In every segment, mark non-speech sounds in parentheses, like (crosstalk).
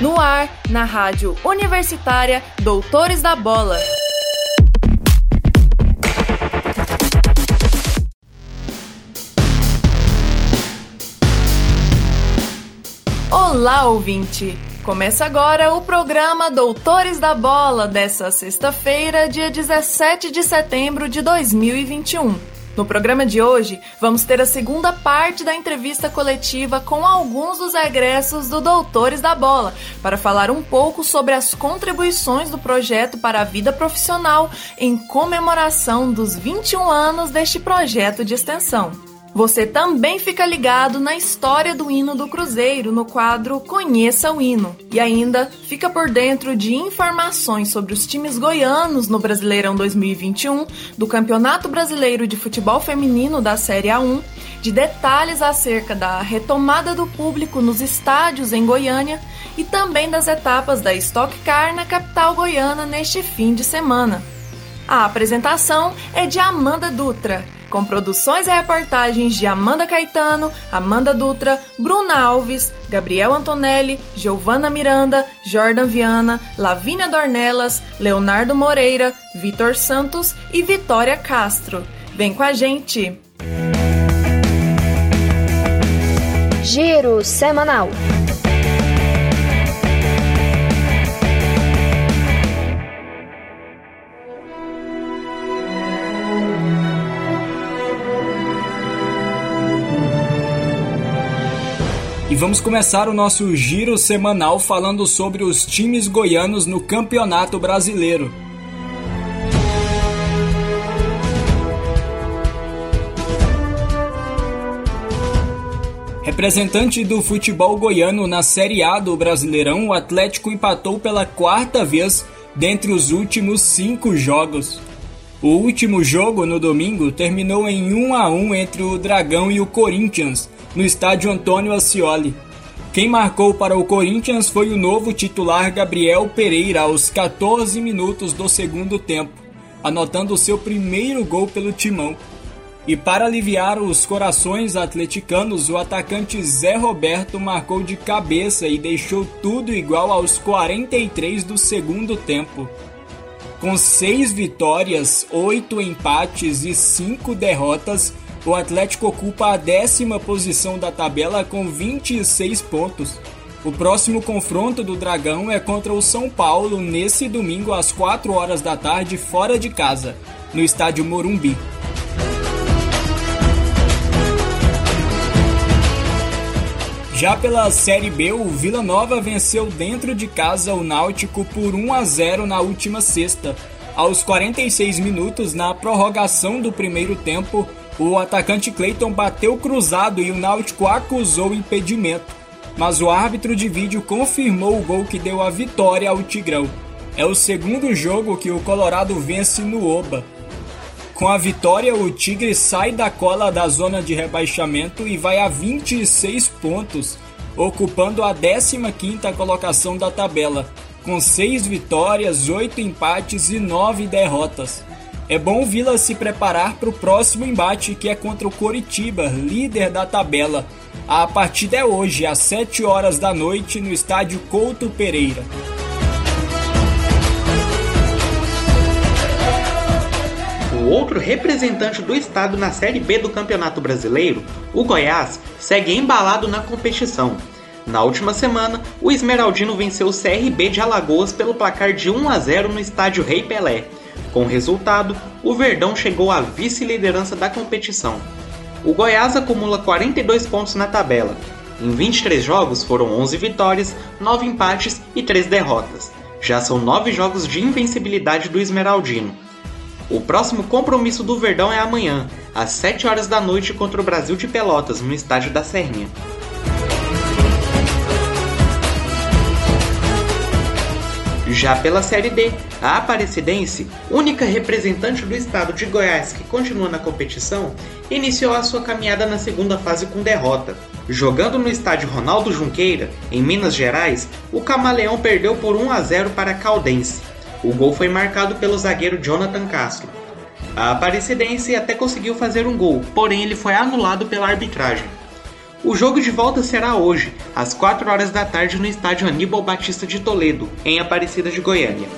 No ar, na rádio universitária Doutores da Bola. Olá, ouvinte! Começa agora o programa Doutores da Bola dessa sexta-feira, dia 17 de setembro de 2021. No programa de hoje, vamos ter a segunda parte da entrevista coletiva com alguns dos egressos do Doutores da Bola, para falar um pouco sobre as contribuições do projeto para a vida profissional em comemoração dos 21 anos deste projeto de extensão. Você também fica ligado na história do hino do Cruzeiro no quadro Conheça o Hino. E ainda fica por dentro de informações sobre os times goianos no Brasileirão 2021, do Campeonato Brasileiro de Futebol Feminino da Série A1, de detalhes acerca da retomada do público nos estádios em Goiânia e também das etapas da Stock Car na capital goiana neste fim de semana. A apresentação é de Amanda Dutra com produções e reportagens de Amanda Caetano, Amanda Dutra, Bruna Alves, Gabriel Antonelli, Giovana Miranda, Jordan Viana, Lavínia Dornelas, Leonardo Moreira, Vitor Santos e Vitória Castro. Vem com a gente! Giro Semanal E vamos começar o nosso giro semanal falando sobre os times goianos no Campeonato Brasileiro. Representante do futebol goiano na Série A do Brasileirão, o Atlético empatou pela quarta vez dentre os últimos cinco jogos. O último jogo, no domingo, terminou em 1 a 1 entre o Dragão e o Corinthians, no estádio Antônio Ascioli. Quem marcou para o Corinthians foi o novo titular Gabriel Pereira aos 14 minutos do segundo tempo, anotando seu primeiro gol pelo timão. E para aliviar os corações atleticanos, o atacante Zé Roberto marcou de cabeça e deixou tudo igual aos 43 do segundo tempo. Com seis vitórias, oito empates e cinco derrotas, o Atlético ocupa a décima posição da tabela com 26 pontos. O próximo confronto do Dragão é contra o São Paulo nesse domingo às 4 horas da tarde, fora de casa, no estádio Morumbi. Já pela Série B, o Vila Nova venceu dentro de casa o Náutico por 1 a 0 na última sexta. Aos 46 minutos, na prorrogação do primeiro tempo, o atacante Clayton bateu cruzado e o Náutico acusou impedimento, mas o árbitro de vídeo confirmou o gol que deu a vitória ao Tigrão. É o segundo jogo que o Colorado vence no Oba. Com a vitória, o Tigre sai da cola da zona de rebaixamento e vai a 26 pontos, ocupando a 15ª colocação da tabela, com 6 vitórias, 8 empates e 9 derrotas. É bom Vila se preparar para o próximo embate que é contra o Coritiba, líder da tabela. A partida é hoje, às 7 horas da noite, no estádio Couto Pereira. Outro representante do estado na Série B do Campeonato Brasileiro, o Goiás, segue embalado na competição. Na última semana, o Esmeraldino venceu o CRB de Alagoas pelo placar de 1 a 0 no estádio Rei Pelé. Com o resultado, o Verdão chegou à vice-liderança da competição. O Goiás acumula 42 pontos na tabela. Em 23 jogos foram 11 vitórias, 9 empates e 3 derrotas. Já são 9 jogos de invencibilidade do Esmeraldino. O próximo compromisso do Verdão é amanhã, às 7 horas da noite contra o Brasil de Pelotas, no estádio da Serrinha. Já pela Série D, a Aparecidense, única representante do estado de Goiás que continua na competição, iniciou a sua caminhada na segunda fase com derrota. Jogando no estádio Ronaldo Junqueira, em Minas Gerais, o Camaleão perdeu por 1 a 0 para a Caldense. O gol foi marcado pelo zagueiro Jonathan Castro. A Aparecidense até conseguiu fazer um gol, porém ele foi anulado pela arbitragem. O jogo de volta será hoje, às 4 horas da tarde, no estádio Aníbal Batista de Toledo, em Aparecida de Goiânia.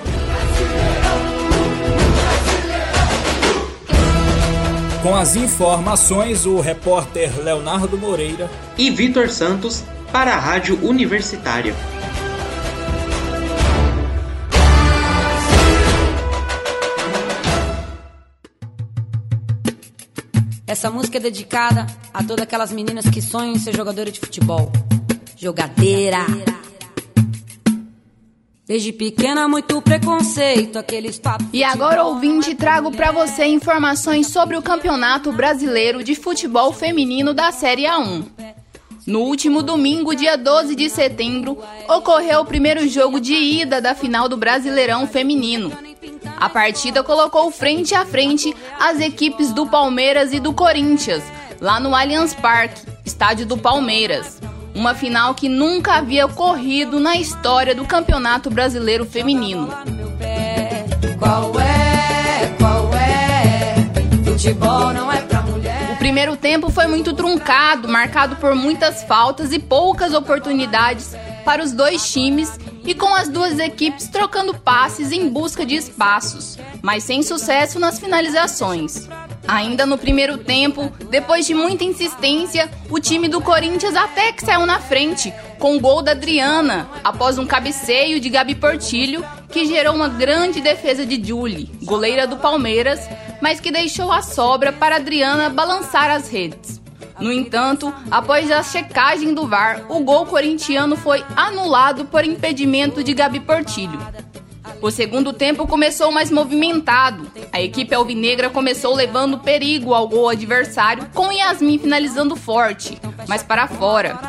Com as informações, o repórter Leonardo Moreira e Vitor Santos para a Rádio Universitária. Essa música é dedicada a todas aquelas meninas que sonham em ser jogadora de futebol. Jogadeira. Desde pequena, muito preconceito, aqueles papos. E agora, ouvinte, trago para você informações sobre o Campeonato Brasileiro de Futebol Feminino da Série A1. No último domingo, dia 12 de setembro, ocorreu o primeiro jogo de ida da final do Brasileirão Feminino. A partida colocou frente a frente as equipes do Palmeiras e do Corinthians, lá no Allianz Parque, estádio do Palmeiras. Uma final que nunca havia ocorrido na história do Campeonato Brasileiro Feminino. O primeiro tempo foi muito truncado, marcado por muitas faltas e poucas oportunidades para os dois times e com as duas equipes trocando passes em busca de espaços, mas sem sucesso nas finalizações. Ainda no primeiro tempo, depois de muita insistência, o time do Corinthians até que saiu na frente, com o gol da Adriana, após um cabeceio de Gabi Portilho, que gerou uma grande defesa de Julie, goleira do Palmeiras, mas que deixou a sobra para Adriana balançar as redes. No entanto, após a checagem do VAR, o gol corintiano foi anulado por impedimento de Gabi Portilho. O segundo tempo começou mais movimentado. A equipe alvinegra começou levando perigo ao gol adversário, com Yasmin finalizando forte, mas para fora.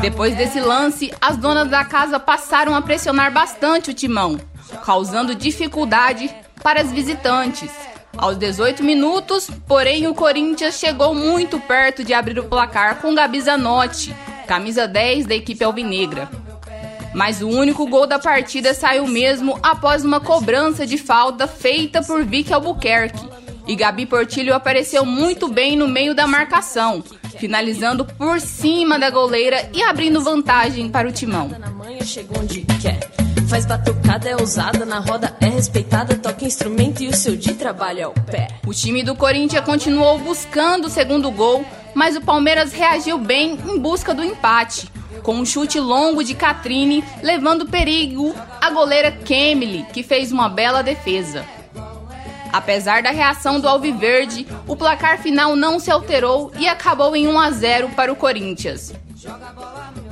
Depois desse lance, as donas da casa passaram a pressionar bastante o timão, causando dificuldade para as visitantes. Aos 18 minutos, porém, o Corinthians chegou muito perto de abrir o placar com Gabi Zanotti, camisa 10 da equipe alvinegra. Mas o único gol da partida saiu mesmo após uma cobrança de falta feita por Vicky Albuquerque. E Gabi Portilho apareceu muito bem no meio da marcação, finalizando por cima da goleira e abrindo vantagem para o timão. Faz batucada, é ousada, na roda é respeitada, toca instrumento e o seu de trabalho é o pé. O time do Corinthians continuou buscando o segundo gol, mas o Palmeiras reagiu bem em busca do empate, com um chute longo de Catrine, levando perigo a goleira Kemily, que fez uma bela defesa. Apesar da reação do Alviverde, o placar final não se alterou e acabou em 1 a 0 para o Corinthians.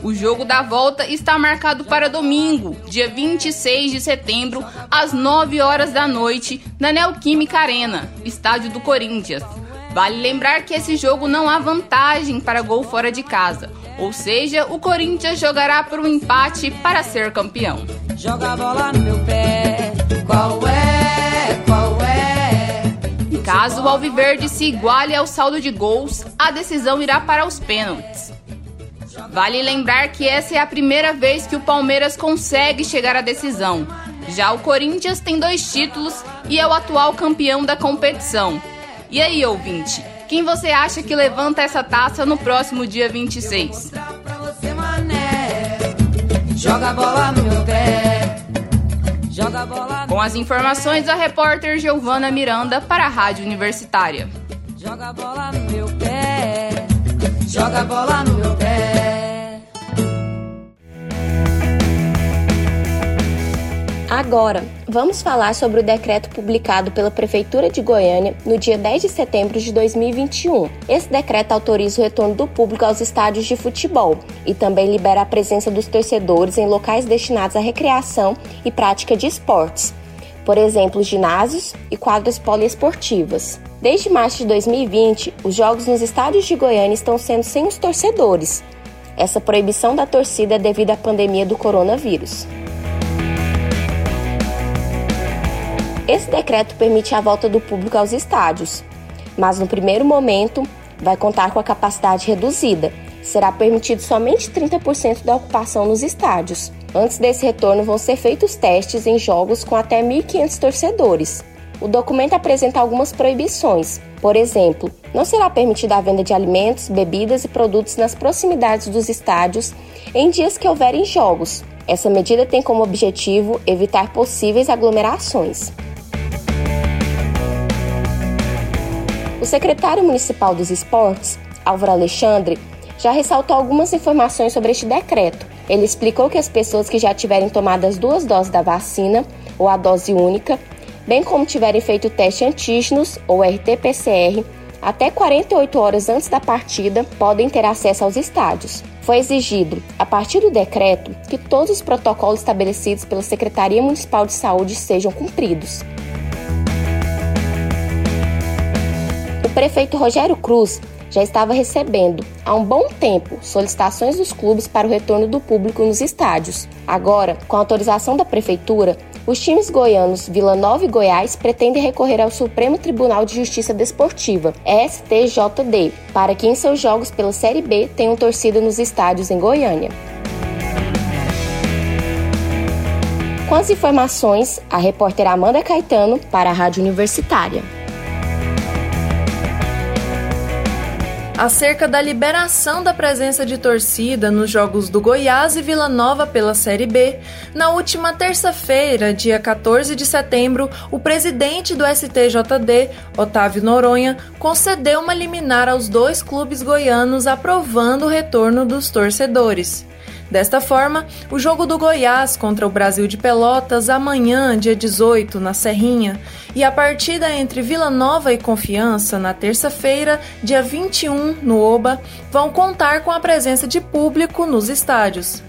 O jogo da volta está marcado para domingo, dia 26 de setembro, às 9 horas da noite, na Neoquímica Arena, estádio do Corinthians. Vale lembrar que esse jogo não há vantagem para gol fora de casa, ou seja, o Corinthians jogará por um empate para ser campeão. Joga a bola no meu pé, qual é, qual é? Caso o Alviverde se iguale ao saldo de gols, a decisão irá para os pênaltis. Vale lembrar que essa é a primeira vez que o Palmeiras consegue chegar à decisão. Já o Corinthians tem dois títulos e é o atual campeão da competição. E aí, ouvinte, quem você acha que levanta essa taça no próximo dia 26? Joga a bola no meu pé. Com as informações, a repórter Giovana Miranda para a Rádio Universitária. Joga a bola no meu pé. Joga a bola no meu pé. Agora, vamos falar sobre o decreto publicado pela Prefeitura de Goiânia no dia 10 de setembro de 2021. Esse decreto autoriza o retorno do público aos estádios de futebol e também libera a presença dos torcedores em locais destinados à recreação e prática de esportes, por exemplo, ginásios e quadras poliesportivas. Desde março de 2020, os jogos nos estádios de Goiânia estão sendo sem os torcedores. Essa proibição da torcida é devido à pandemia do coronavírus. Esse decreto permite a volta do público aos estádios, mas no primeiro momento vai contar com a capacidade reduzida. Será permitido somente 30% da ocupação nos estádios. Antes desse retorno, vão ser feitos testes em jogos com até 1.500 torcedores. O documento apresenta algumas proibições. Por exemplo, não será permitida a venda de alimentos, bebidas e produtos nas proximidades dos estádios em dias que houverem jogos. Essa medida tem como objetivo evitar possíveis aglomerações. O secretário municipal dos esportes, Álvaro Alexandre, já ressaltou algumas informações sobre este decreto. Ele explicou que as pessoas que já tiverem tomado as duas doses da vacina ou a dose única bem como tiverem feito o teste antígenos ou RT-PCR até 48 horas antes da partida, podem ter acesso aos estádios. Foi exigido, a partir do decreto, que todos os protocolos estabelecidos pela Secretaria Municipal de Saúde sejam cumpridos. O prefeito Rogério Cruz já estava recebendo, há um bom tempo, solicitações dos clubes para o retorno do público nos estádios. Agora, com a autorização da prefeitura, os times goianos Vila Nova e Goiás pretendem recorrer ao Supremo Tribunal de Justiça Desportiva, STJD, para que em seus jogos pela Série B tenham torcida nos estádios em Goiânia. Com as informações, a repórter Amanda Caetano para a Rádio Universitária. Acerca da liberação da presença de torcida nos jogos do Goiás e Vila Nova pela Série B. Na última terça-feira, dia 14 de setembro, o presidente do STJD, Otávio Noronha, concedeu uma liminar aos dois clubes goianos aprovando o retorno dos torcedores. Desta forma, o jogo do Goiás contra o Brasil de Pelotas amanhã, dia 18, na Serrinha, e a partida entre Vila Nova e Confiança na terça-feira, dia 21, no Oba, vão contar com a presença de público nos estádios.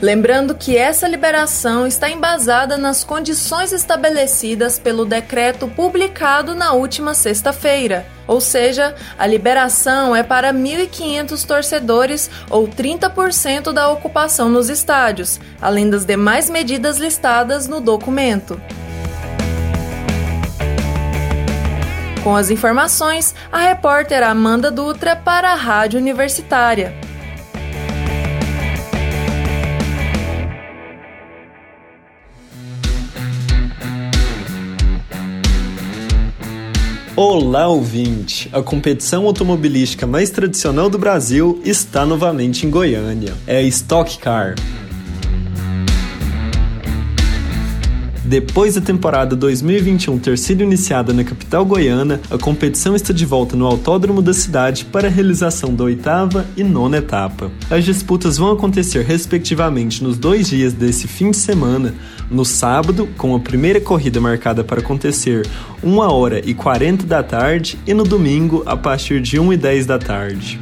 Lembrando que essa liberação está embasada nas condições estabelecidas pelo decreto publicado na última sexta-feira, ou seja, a liberação é para 1.500 torcedores ou 30% da ocupação nos estádios, além das demais medidas listadas no documento. Com as informações, a repórter Amanda Dutra para a Rádio Universitária. Olá, ouvinte! A competição automobilística mais tradicional do Brasil está novamente em Goiânia. É a Stock Car. Depois da temporada 2021 ter sido iniciada na capital goiana, a competição está de volta no autódromo da cidade para a realização da oitava e nona etapa. As disputas vão acontecer respectivamente nos dois dias desse fim de semana, no sábado, com a primeira corrida marcada para acontecer 1 hora e 40 da tarde, e no domingo, a partir de 1 e 10 da tarde.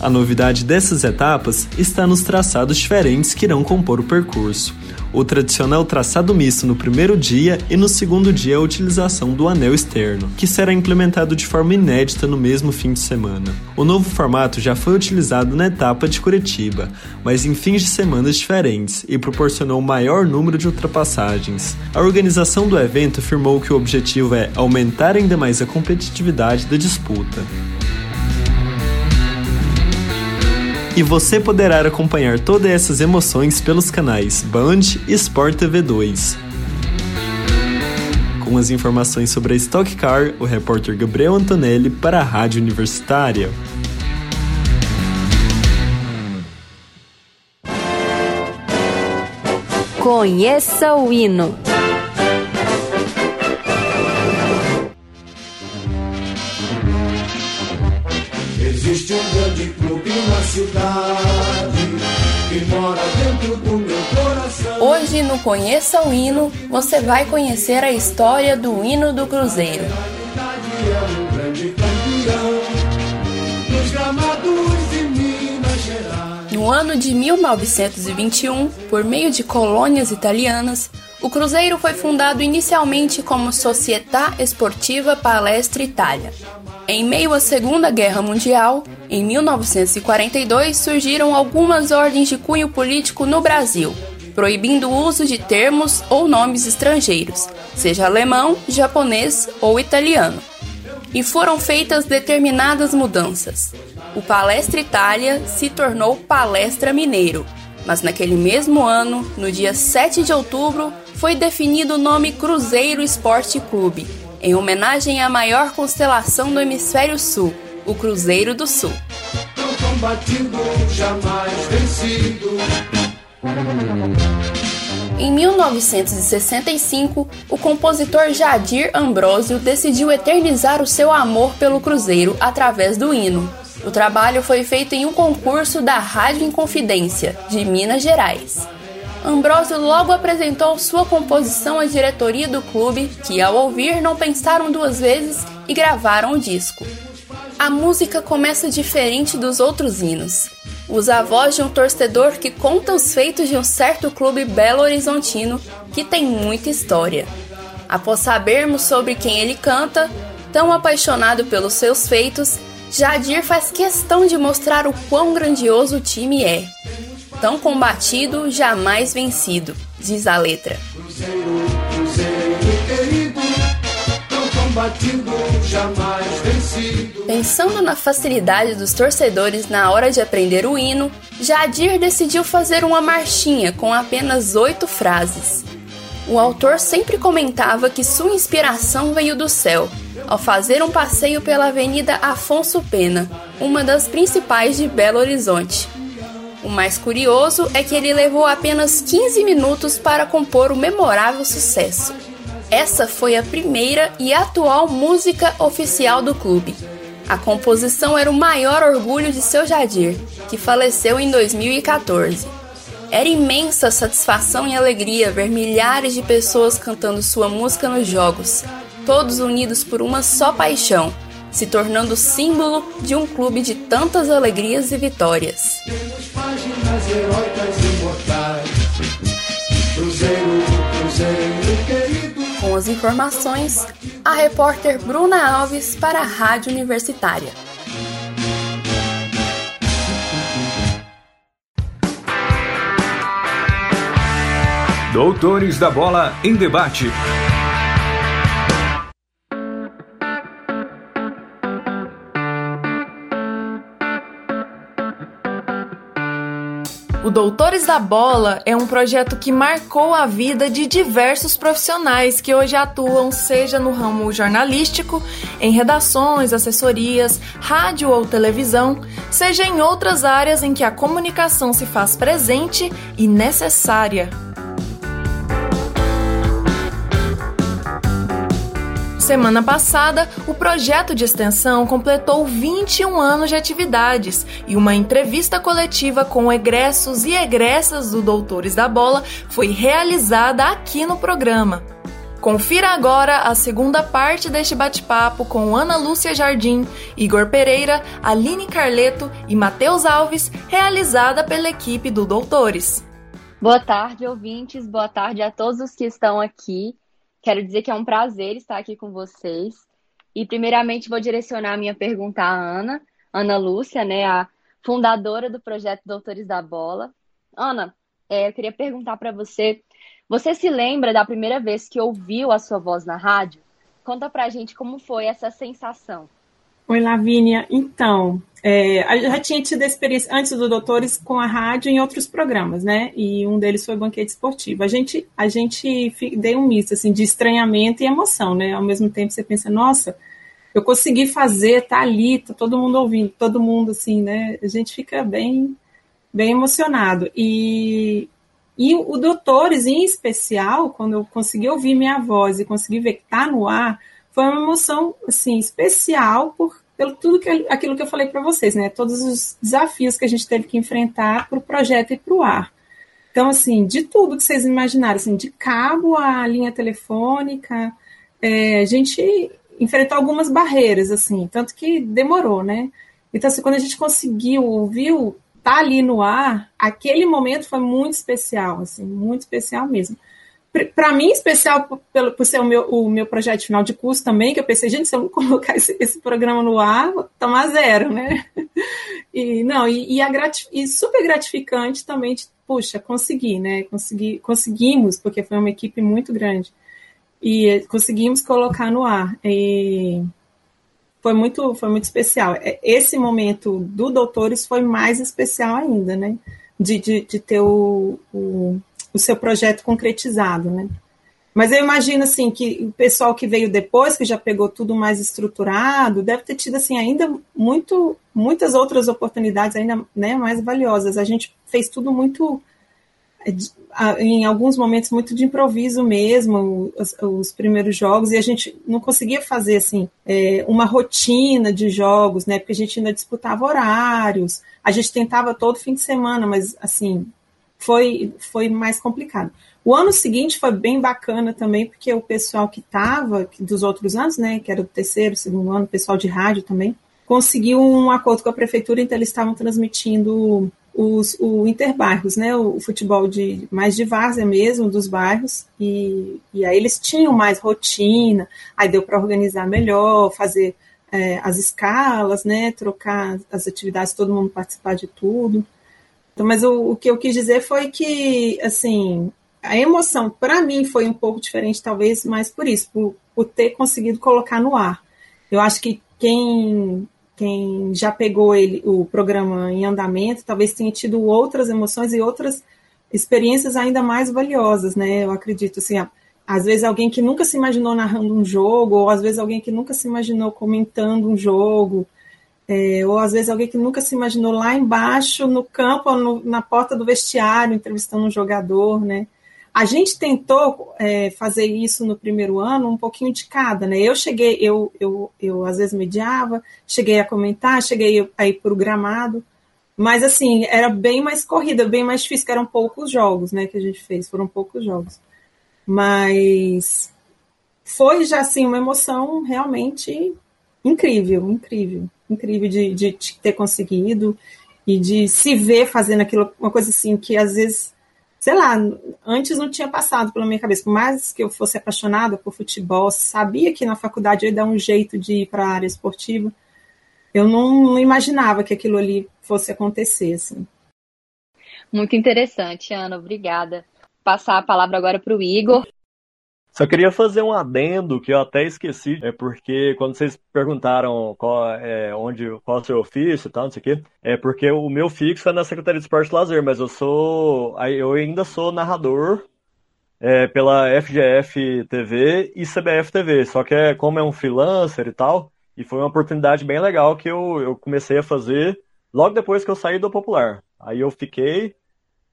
A novidade dessas etapas está nos traçados diferentes que irão compor o percurso. O tradicional traçado misto no primeiro dia e no segundo dia a utilização do anel externo, que será implementado de forma inédita no mesmo fim de semana. O novo formato já foi utilizado na etapa de Curitiba, mas em fins de semanas diferentes e proporcionou maior número de ultrapassagens. A organização do evento afirmou que o objetivo é aumentar ainda mais a competitividade da disputa. E você poderá acompanhar todas essas emoções pelos canais Band e Sport TV 2. Com as informações sobre a Stock Car, o repórter Gabriel Antonelli para a Rádio Universitária. Conheça o hino. Na cidade que mora dentro do meu coração. Hoje no Conheça o Hino, você vai conhecer a história do hino do Cruzeiro. No ano de 1921, por meio de colônias italianas, o Cruzeiro foi fundado inicialmente como Società Esportiva Palestra Itália. Em meio à Segunda Guerra Mundial, em 1942 surgiram algumas ordens de cunho político no Brasil, proibindo o uso de termos ou nomes estrangeiros, seja alemão, japonês ou italiano. E foram feitas determinadas mudanças. O Palestra Itália se tornou Palestra Mineiro, Mas naquele mesmo ano, no dia 7 de outubro, foi definido o nome Cruzeiro Esporte Clube, em homenagem à maior constelação do hemisfério sul, o Cruzeiro do Sul. Em 1965, o compositor Jadir Ambrosio decidiu eternizar o seu amor pelo Cruzeiro através do hino. O trabalho foi feito em um concurso da Rádio Inconfidência, de Minas Gerais. Ambrosio logo apresentou sua composição à diretoria do clube, que ao ouvir não pensaram duas vezes e gravaram o disco. A música começa diferente dos outros hinos. Usa a voz de um torcedor que conta os feitos de um certo clube belo horizontino que tem muita história. Após sabermos sobre quem ele canta, tão apaixonado pelos seus feitos, Jadir faz questão de mostrar o quão grandioso o time é. Tão combatido, jamais vencido, diz a letra. Cruzeiro, Cruzeiro querido, tão combatido, jamais vencido. Pensando na facilidade dos torcedores na hora de aprender o hino, Jadir decidiu fazer uma marchinha com apenas oito frases. O autor sempre comentava que sua inspiração veio do céu, ao fazer um passeio pela Avenida Afonso Pena, uma das principais de Belo Horizonte. O mais curioso é que ele levou apenas 15 minutos para compor o memorável sucesso. Essa foi a primeira e atual música oficial do clube. A composição era o maior orgulho de seu Jadir, que faleceu em 2014. Era imensa satisfação e alegria ver milhares de pessoas cantando sua música nos jogos, todos unidos por uma só paixão, se tornando símbolo de um clube de tantas alegrias e vitórias. Temos páginas heróicas imortais. Cruzeiro, Cruzeiro querido. Com as informações, a repórter Bruna Alves para a Rádio Universitária. Doutores da Bola em Debate. O Doutores da Bola é um projeto que marcou a vida de diversos profissionais que hoje atuam, seja no ramo jornalístico, em redações, assessorias, rádio ou televisão, seja em outras áreas em que a comunicação se faz presente e necessária. Semana passada, o projeto de extensão completou 21 anos de atividades e uma entrevista coletiva com egressos e egressas do Doutores da Bola foi realizada aqui no programa. Confira agora a segunda parte deste bate-papo com Ana Lúcia Jardim, Igor Pereira, Aline Carleto e Matheus Alves, realizada pela equipe do Doutores. Boa tarde, ouvintes. Boa tarde a todos os que estão aqui. Quero dizer que é um prazer estar aqui com vocês. E, primeiramente, vou direcionar a minha pergunta à Ana, Ana Lúcia, né, a fundadora do projeto Doutores da Bola. Ana, é, eu queria perguntar para você: você se lembra da primeira vez que ouviu a sua voz na rádio? Conta pra gente como foi essa sensação. Oi, Lavínia. Então, é, eu já tinha tido experiência antes do Doutores com a rádio em outros programas, né? E um deles foi o Banquete Esportivo. A gente, a gente deu um misto assim, de estranhamento e emoção, né? Ao mesmo tempo você pensa, nossa, eu consegui fazer, tá ali, tá todo mundo ouvindo, todo mundo assim, né? A gente fica bem, bem emocionado. E, e o Doutores, em especial, quando eu consegui ouvir minha voz e consegui ver que tá no ar, foi uma emoção assim especial por pelo tudo que aquilo que eu falei para vocês, né? Todos os desafios que a gente teve que enfrentar para o projeto e para o ar. Então, assim, de tudo que vocês imaginaram, assim, de cabo à linha telefônica, é, a gente enfrentou algumas barreiras, assim, tanto que demorou, né? Então, assim, quando a gente conseguiu, ouviu, tá ali no ar, aquele momento foi muito especial, assim, muito especial mesmo para mim, especial por, por ser o meu, o meu projeto final de curso também, que eu pensei, gente, se eu (laughs) colocar esse, esse programa no ar, vou tomar zero, né? E não, e, e, a gratif e super gratificante também, de, puxa, consegui, né? Consegui, conseguimos, porque foi uma equipe muito grande. E conseguimos colocar no ar. E foi muito, foi muito especial. Esse momento do Doutores foi mais especial ainda, né? de, de, de ter o, o, o, seu projeto concretizado, né? Mas eu imagino assim que o pessoal que veio depois, que já pegou tudo mais estruturado, deve ter tido assim ainda muito, muitas outras oportunidades ainda né, mais valiosas. A gente fez tudo muito em alguns momentos muito de improviso mesmo, os, os, primeiros jogos, e a gente não conseguia fazer assim é, uma rotina de jogos, né? Porque a gente ainda disputava horários, a gente tentava todo fim de semana, mas assim foi, foi mais complicado. O ano seguinte foi bem bacana também, porque o pessoal que estava, dos outros anos, né, que era o terceiro, segundo ano, o pessoal de rádio também, conseguiu um acordo com a prefeitura, então eles estavam transmitindo os, o interbairros, né, o, futebol de mais de várzea mesmo, dos bairros, e, e aí eles tinham mais rotina, aí deu para organizar melhor, fazer é, as escalas, né, trocar as atividades, todo mundo participar de tudo. Então, mas o, o que eu quis dizer foi que, assim, a emoção para mim foi um pouco diferente, talvez, mais por isso, por, por ter conseguido colocar no ar. Eu acho que quem quem já pegou ele, o programa em andamento, talvez tenha tido outras emoções e outras experiências ainda mais valiosas, né? Eu acredito, assim, às vezes alguém que nunca se imaginou narrando um jogo, ou às vezes alguém que nunca se imaginou comentando um jogo, é, ou às vezes alguém que nunca se imaginou lá embaixo, no campo, no, na porta do vestiário, entrevistando um jogador, né? A gente tentou é, fazer isso no primeiro ano, um pouquinho de cada, né? Eu cheguei, eu, eu, eu às vezes mediava, cheguei a comentar, cheguei a ir para o gramado, mas assim, era bem mais corrida, bem mais difícil, que eram poucos jogos, né, que a gente fez, foram poucos jogos. Mas foi já assim uma emoção realmente incrível, incrível, incrível de, de, de ter conseguido e de se ver fazendo aquilo, uma coisa assim que às vezes sei lá, antes não tinha passado pela minha cabeça, por mais que eu fosse apaixonada por futebol, sabia que na faculdade eu ia dar um jeito de ir para a área esportiva, eu não, não, imaginava que aquilo ali fosse acontecer, assim. Muito interessante, Ana, obrigada. Passar a palavra agora para o Igor. Só queria fazer um adendo que eu até esqueci, é porque quando vocês perguntaram qual é onde qual é o seu ofício e tal, não sei o quê, é porque o meu fixo é na Secretaria de Esporte e Lazer, mas eu sou eu ainda sou narrador é, pela FGF TV e CBF TV, só que é como é um freelancer e tal, e foi uma oportunidade bem legal que eu, eu comecei a fazer logo depois que eu saí do Popular. Aí eu fiquei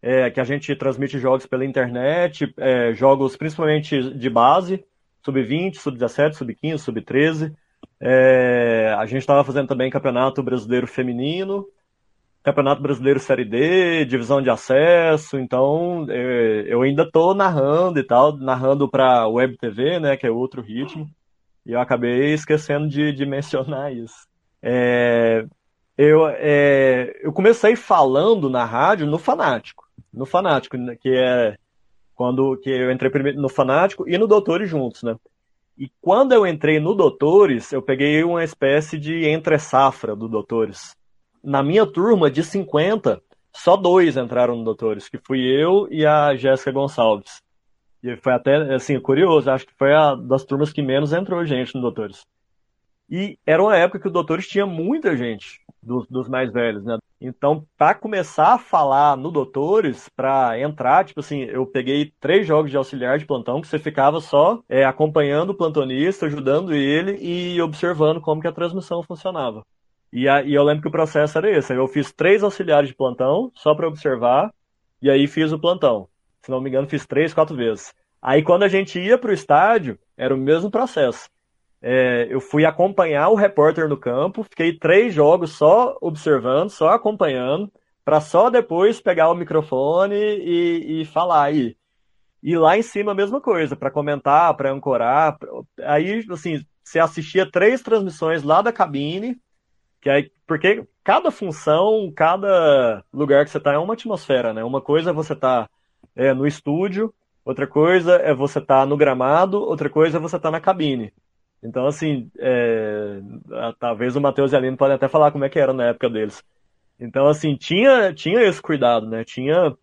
é, que a gente transmite jogos pela internet, é, jogos principalmente de base, sub-20, sub-17, sub-15, sub-13. É, a gente estava fazendo também Campeonato Brasileiro Feminino, Campeonato Brasileiro Série D, divisão de acesso, então é, eu ainda estou narrando e tal, narrando para Web TV, né, que é outro ritmo, e eu acabei esquecendo de, de mencionar isso. É, eu, é, eu comecei falando na rádio no Fanático no Fanático, né, que é quando que eu entrei primeiro no Fanático e no Doutores juntos, né? E quando eu entrei no Doutores, eu peguei uma espécie de entre-safra do Doutores. Na minha turma de 50, só dois entraram no Doutores, que fui eu e a Jéssica Gonçalves. E foi até, assim, curioso, acho que foi a das turmas que menos entrou gente no Doutores. E era uma época que o Doutores tinha muita gente dos, dos mais velhos, né? Então, para começar a falar no Doutores, para entrar, tipo assim, eu peguei três jogos de auxiliar de plantão que você ficava só é, acompanhando o plantonista, ajudando ele e observando como que a transmissão funcionava. E, a, e eu lembro que o processo era esse. Eu fiz três auxiliares de plantão só para observar e aí fiz o plantão. Se não me engano, fiz três, quatro vezes. Aí quando a gente ia para o estádio, era o mesmo processo é, eu fui acompanhar o repórter no campo, fiquei três jogos só observando, só acompanhando, para só depois pegar o microfone e, e falar aí. E lá em cima a mesma coisa, para comentar, para ancorar. Aí, assim, você assistia três transmissões lá da cabine, que aí, porque cada função, cada lugar que você está é uma atmosfera, né? Uma coisa é você tá, é, no estúdio, outra coisa é você tá no gramado, outra coisa é você tá na cabine. Então, assim, é, talvez o Matheus e a Aline podem até falar como é que era na época deles. Então, assim, tinha, tinha esse cuidado, né? Tinha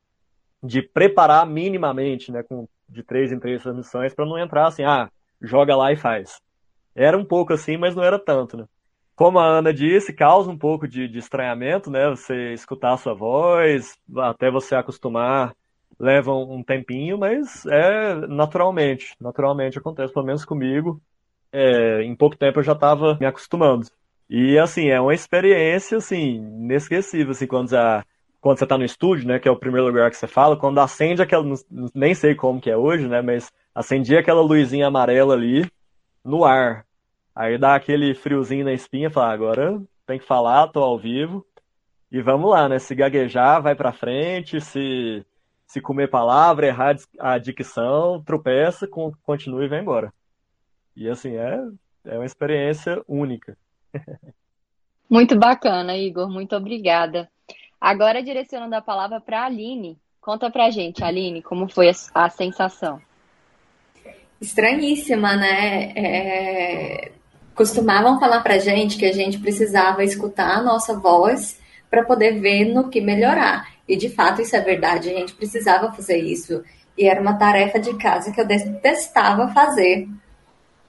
de preparar minimamente, né? Com, de três em três transmissões para não entrar assim, ah, joga lá e faz. Era um pouco assim, mas não era tanto, né? como a Ana disse, causa um pouco de, de estranhamento, né? Você escutar a sua voz, até você acostumar, leva um tempinho, mas é naturalmente, naturalmente acontece, pelo menos comigo. É, em pouco tempo eu já estava me acostumando. E assim, é uma experiência assim, inesquecível, assim, quando já quando você está no estúdio, né, que é o primeiro lugar que você fala, quando acende aquela, nem sei como que é hoje, né, mas acendia aquela luzinha amarela ali no ar. Aí dá aquele friozinho na espinha, fala, agora tem que falar, tô ao vivo. E vamos lá, né? Se gaguejar, vai para frente, se se comer palavra, errar a dicção, tropeça, continua e vai embora. E assim, é, é uma experiência única. Muito bacana, Igor. Muito obrigada. Agora, direcionando a palavra para a Aline. Conta pra gente, Aline, como foi a, a sensação? Estranhíssima, né? É... Costumavam falar pra gente que a gente precisava escutar a nossa voz para poder ver no que melhorar. E de fato isso é verdade, a gente precisava fazer isso. E era uma tarefa de casa que eu detestava fazer.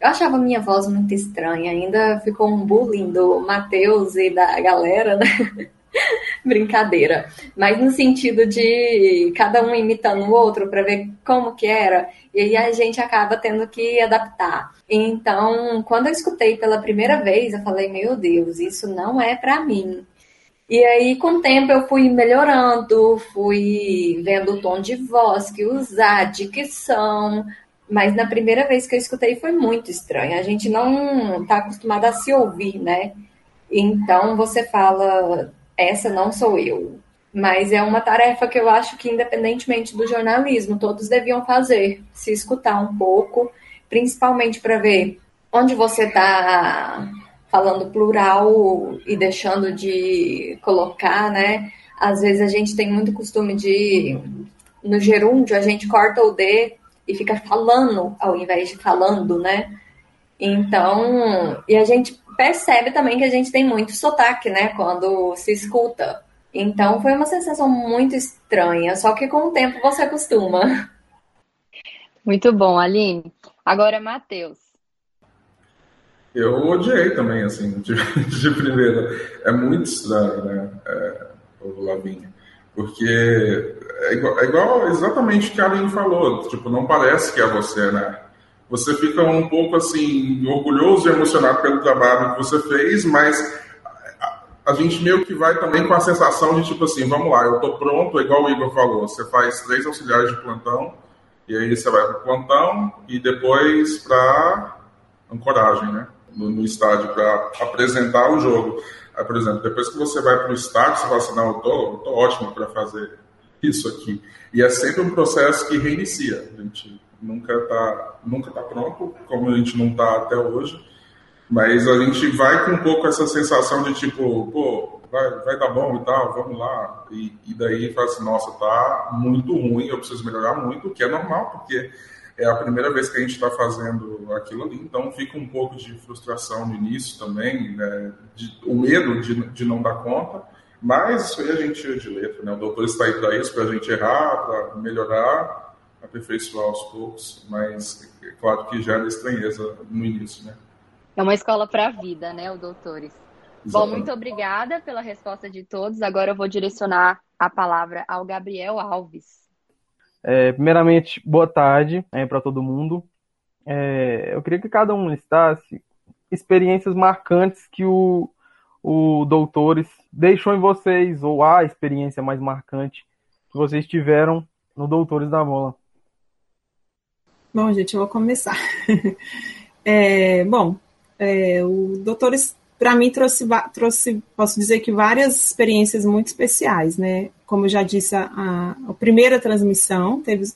Eu achava minha voz muito estranha, ainda ficou um bullying do Matheus e da galera, né? (laughs) Brincadeira. Mas no sentido de cada um imitando o outro para ver como que era. E aí a gente acaba tendo que adaptar. Então, quando eu escutei pela primeira vez, eu falei, meu Deus, isso não é para mim. E aí, com o tempo, eu fui melhorando, fui vendo o tom de voz que usar, dicção. Mas na primeira vez que eu escutei foi muito estranho. A gente não está acostumado a se ouvir, né? Então você fala essa não sou eu. Mas é uma tarefa que eu acho que, independentemente do jornalismo, todos deviam fazer, se escutar um pouco, principalmente para ver onde você está falando plural e deixando de colocar, né? Às vezes a gente tem muito costume de, no gerúndio, a gente corta o D e fica falando ao invés de falando, né? Então, e a gente percebe também que a gente tem muito sotaque, né, quando se escuta. Então foi uma sensação muito estranha, só que com o tempo você acostuma. Muito bom, Aline. Agora, Matheus. Eu odiei também, assim, de, (laughs) de primeira. É muito estranho, né, é, o Lavinho. Porque é igual, é igual exatamente o que a Aline falou. Tipo, não parece que é você, né? você fica um pouco assim orgulhoso e emocionado pelo trabalho que você fez, mas a gente meio que vai também com a sensação de tipo assim, vamos lá, eu tô pronto, igual o Igor falou, você faz três auxiliares de plantão e aí você vai para o plantão e depois para ancoragem, né? No, no estádio para apresentar o jogo. Aí, por exemplo, depois que você vai para o estádio, você fala assim, não, eu tô, eu tô ótimo para fazer isso aqui. E é sempre um processo que reinicia. A gente nunca está nunca tá pronto, como a gente não está até hoje. Mas a gente vai com um pouco essa sensação de tipo, pô, vai, vai dar bom e tal, vamos lá. E, e daí fala assim, nossa, tá muito ruim, eu preciso melhorar muito, o que é normal, porque é a primeira vez que a gente está fazendo aquilo ali, então fica um pouco de frustração no início também, né? de, o medo de, de não dar conta, mas isso aí a gente tira de letra, né? O doutor está aí para isso, para a gente errar, para melhorar, aperfeiçoar aos poucos, mas é claro que já era estranheza no início, né? É uma escola para a vida, né, o doutores? Exatamente. Bom, muito obrigada pela resposta de todos. Agora eu vou direcionar a palavra ao Gabriel Alves. É, primeiramente, boa tarde é, para todo mundo. É, eu queria que cada um listasse experiências marcantes que o, o Doutores deixou em vocês, ou a experiência mais marcante que vocês tiveram no Doutores da Bola. Bom, gente, eu vou começar. (laughs) é, bom, é, o Doutores, para mim, trouxe, trouxe, posso dizer que várias experiências muito especiais, né? Como eu já disse, a, a primeira transmissão teve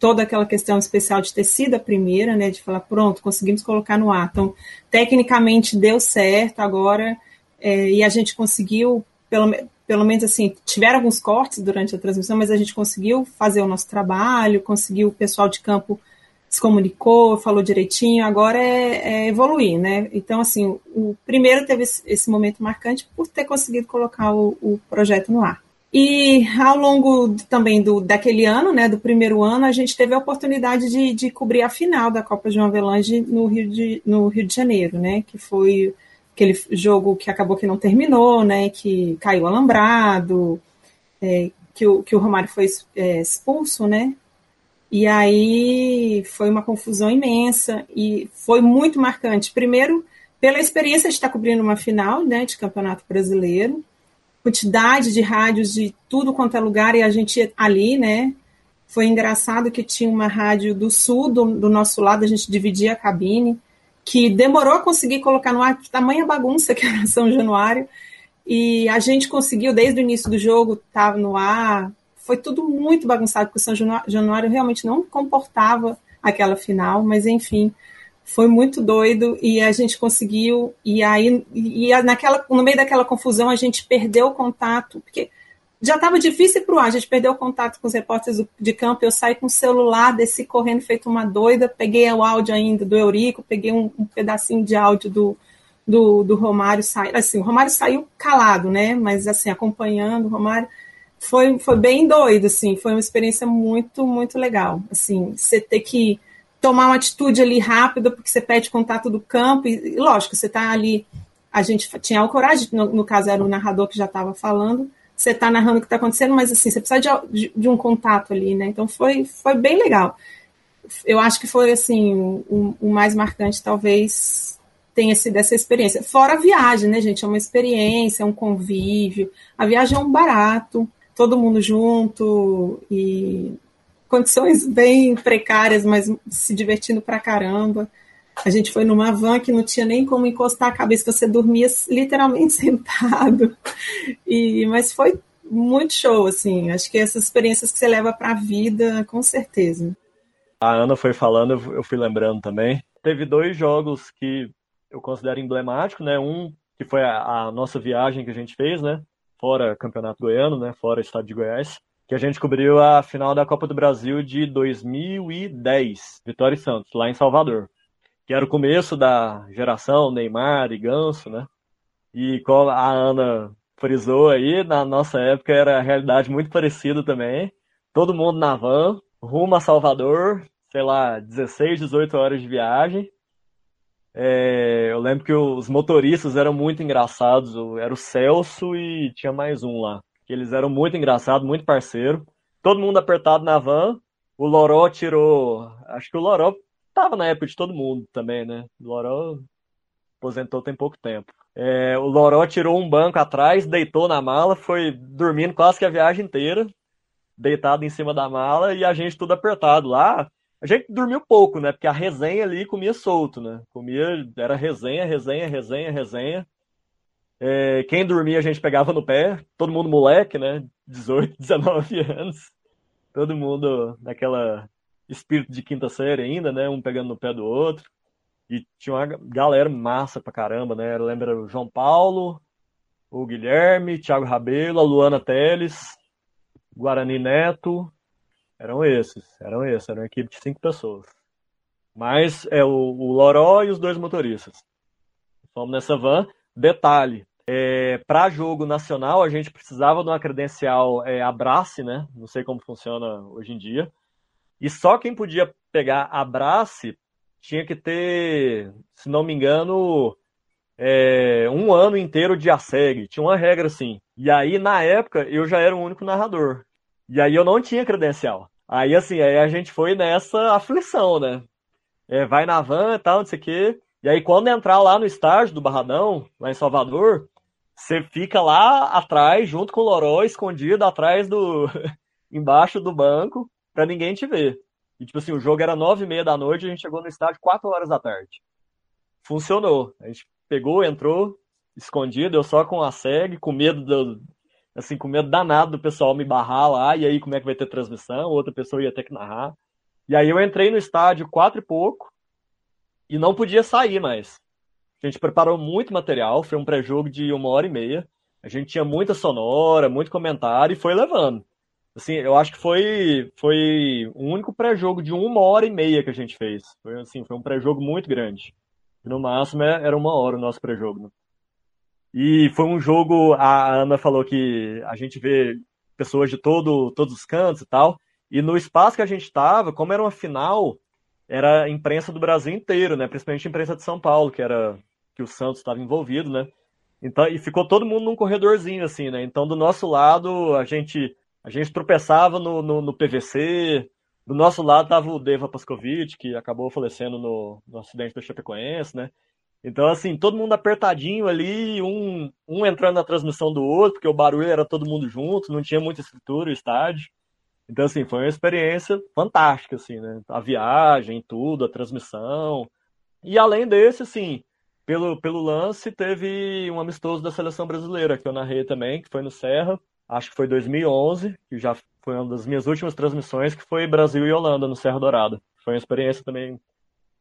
toda aquela questão especial de ter sido a primeira, né? De falar, pronto, conseguimos colocar no ar. Então, tecnicamente deu certo agora, é, e a gente conseguiu, pelo, pelo menos assim, tiveram alguns cortes durante a transmissão, mas a gente conseguiu fazer o nosso trabalho, conseguiu o pessoal de campo se comunicou, falou direitinho, agora é, é, evoluir, né? Então, assim, o primeiro teve esse momento marcante por ter conseguido colocar o, o projeto no ar. E ao longo também do, daquele ano, né, do primeiro ano, a gente teve a oportunidade de, de cobrir a final da Copa João Avelange no Rio de, no Rio de Janeiro, né, que foi aquele jogo que acabou que não terminou, né? Que caiu alambrado, é, que, o, que o Romário foi é, expulso, né? E aí foi uma confusão imensa e foi muito marcante. Primeiro, pela experiência de estar cobrindo uma final né, de campeonato brasileiro, quantidade de rádios de tudo quanto é lugar e a gente ali, né? Foi engraçado que tinha uma rádio do sul, do, do nosso lado, a gente dividia a cabine, que demorou a conseguir colocar no ar, tamanha bagunça que era São Januário, e a gente conseguiu, desde o início do jogo, estar tá no ar, foi tudo muito bagunçado, porque o São Januário realmente não comportava aquela final, mas enfim, foi muito doido e a gente conseguiu, e aí, e naquela, no meio daquela confusão, a gente perdeu o contato, porque já estava difícil para o ar, a gente perdeu o contato com os repórteres de campo, eu saí com o celular, desci correndo feito uma doida, peguei o áudio ainda do Eurico, peguei um, um pedacinho de áudio do, do, do Romário, sai, assim, o Romário saiu calado, né, mas assim, acompanhando o Romário, foi, foi bem doido, assim, foi uma experiência muito, muito legal, assim, você ter que tomar uma atitude ali rápida, porque você pede contato do campo, e, lógico, você está ali, a gente tinha o coragem, no, no caso era o narrador que já estava falando, você está narrando o que está acontecendo, mas assim, você precisa de, de, de, um contato ali, né? Então foi, foi bem legal. Eu acho que foi assim, o, o mais marcante, talvez tenha sido essa experiência. Fora a viagem, né, gente? É uma experiência, é um convívio. A viagem é um barato, todo mundo junto e condições bem precárias, mas se divertindo pra caramba. A gente foi numa van que não tinha nem como encostar a cabeça, você dormia literalmente (laughs) sentado. E, mas foi muito show, assim. Acho que essas experiências que você leva para a vida, com certeza. A Ana foi falando, eu fui lembrando também. Teve dois jogos que eu considero emblemáticos, né? Um que foi a, a nossa viagem que a gente fez, né? Fora Campeonato Goiano, né? Fora Estado de Goiás que a gente cobriu a final da Copa do Brasil de 2010, Vitória e Santos, lá em Salvador. Que era o começo da geração Neymar e Ganso, né? E como a Ana frisou aí, na nossa época era a realidade muito parecida também. Todo mundo na van, rumo a Salvador, sei lá, 16, 18 horas de viagem. É, eu lembro que os motoristas eram muito engraçados. Era o Celso e tinha mais um lá que eles eram muito engraçados, muito parceiro. Todo mundo apertado na van. O Loró tirou. Acho que o Loró tava na época de todo mundo também, né? O Loró aposentou tem pouco tempo. É, o Loró tirou um banco atrás, deitou na mala, foi dormindo quase que a viagem inteira, deitado em cima da mala e a gente tudo apertado lá. A gente dormiu pouco, né? Porque a resenha ali comia solto, né? Comia, era resenha, resenha, resenha, resenha. É, quem dormia a gente pegava no pé, todo mundo moleque, né? 18, 19 (laughs) anos. Todo mundo naquela espírito de quinta série ainda, né? Um pegando no pé do outro. E tinha uma galera massa pra caramba, né? Lembra o João Paulo, o Guilherme, Thiago Rabelo, a Luana Teles, Guarani Neto. Eram esses, eram esses, era uma equipe de cinco pessoas. Mas é o, o Loró e os dois motoristas. Fomos nessa van. Detalhe, é, para jogo nacional a gente precisava de uma credencial é, Abrace, né? Não sei como funciona hoje em dia. E só quem podia pegar Abrace tinha que ter, se não me engano, é, um ano inteiro de ASEG. Tinha uma regra assim. E aí, na época, eu já era o único narrador. E aí eu não tinha credencial. Aí, assim, aí a gente foi nessa aflição, né? É, vai na van e tal, não sei o quê. E aí, quando entrar lá no estágio do Barradão, lá em Salvador, você fica lá atrás, junto com o Loró, escondido atrás do. (laughs) embaixo do banco, pra ninguém te ver. E, tipo assim, o jogo era nove e meia da noite, a gente chegou no estádio quatro horas da tarde. Funcionou. A gente pegou, entrou, escondido, eu só com a SEG, com medo do, assim, com medo danado do pessoal me barrar lá, e aí como é que vai ter transmissão, outra pessoa ia ter que narrar. E aí eu entrei no estádio quatro e pouco, e não podia sair mais. A gente preparou muito material, foi um pré-jogo de uma hora e meia. A gente tinha muita sonora, muito comentário e foi levando. Assim, eu acho que foi, foi o único pré-jogo de uma hora e meia que a gente fez. Foi, assim, foi um pré-jogo muito grande. No máximo é, era uma hora o nosso pré-jogo. Né? E foi um jogo, a Ana falou que a gente vê pessoas de todo, todos os cantos e tal. E no espaço que a gente estava, como era uma final, era a imprensa do Brasil inteiro, né? Principalmente imprensa de São Paulo, que era que o Santos estava envolvido, né? Então, e ficou todo mundo num corredorzinho, assim, né? Então, do nosso lado, a gente, a gente tropeçava no, no, no PVC, do nosso lado estava o Deva Pascovitch, que acabou falecendo no, no acidente da Chapecoense, né? Então, assim, todo mundo apertadinho ali, um, um entrando na transmissão do outro, porque o barulho era todo mundo junto, não tinha muita estrutura o estádio. Então, assim, foi uma experiência fantástica, assim, né? A viagem, tudo, a transmissão. E além desse, assim, pelo, pelo lance, teve um amistoso da seleção brasileira, que eu narrei também, que foi no Serra, acho que foi 2011, que já foi uma das minhas últimas transmissões, que foi Brasil e Holanda, no Serra Dourada. Foi uma experiência também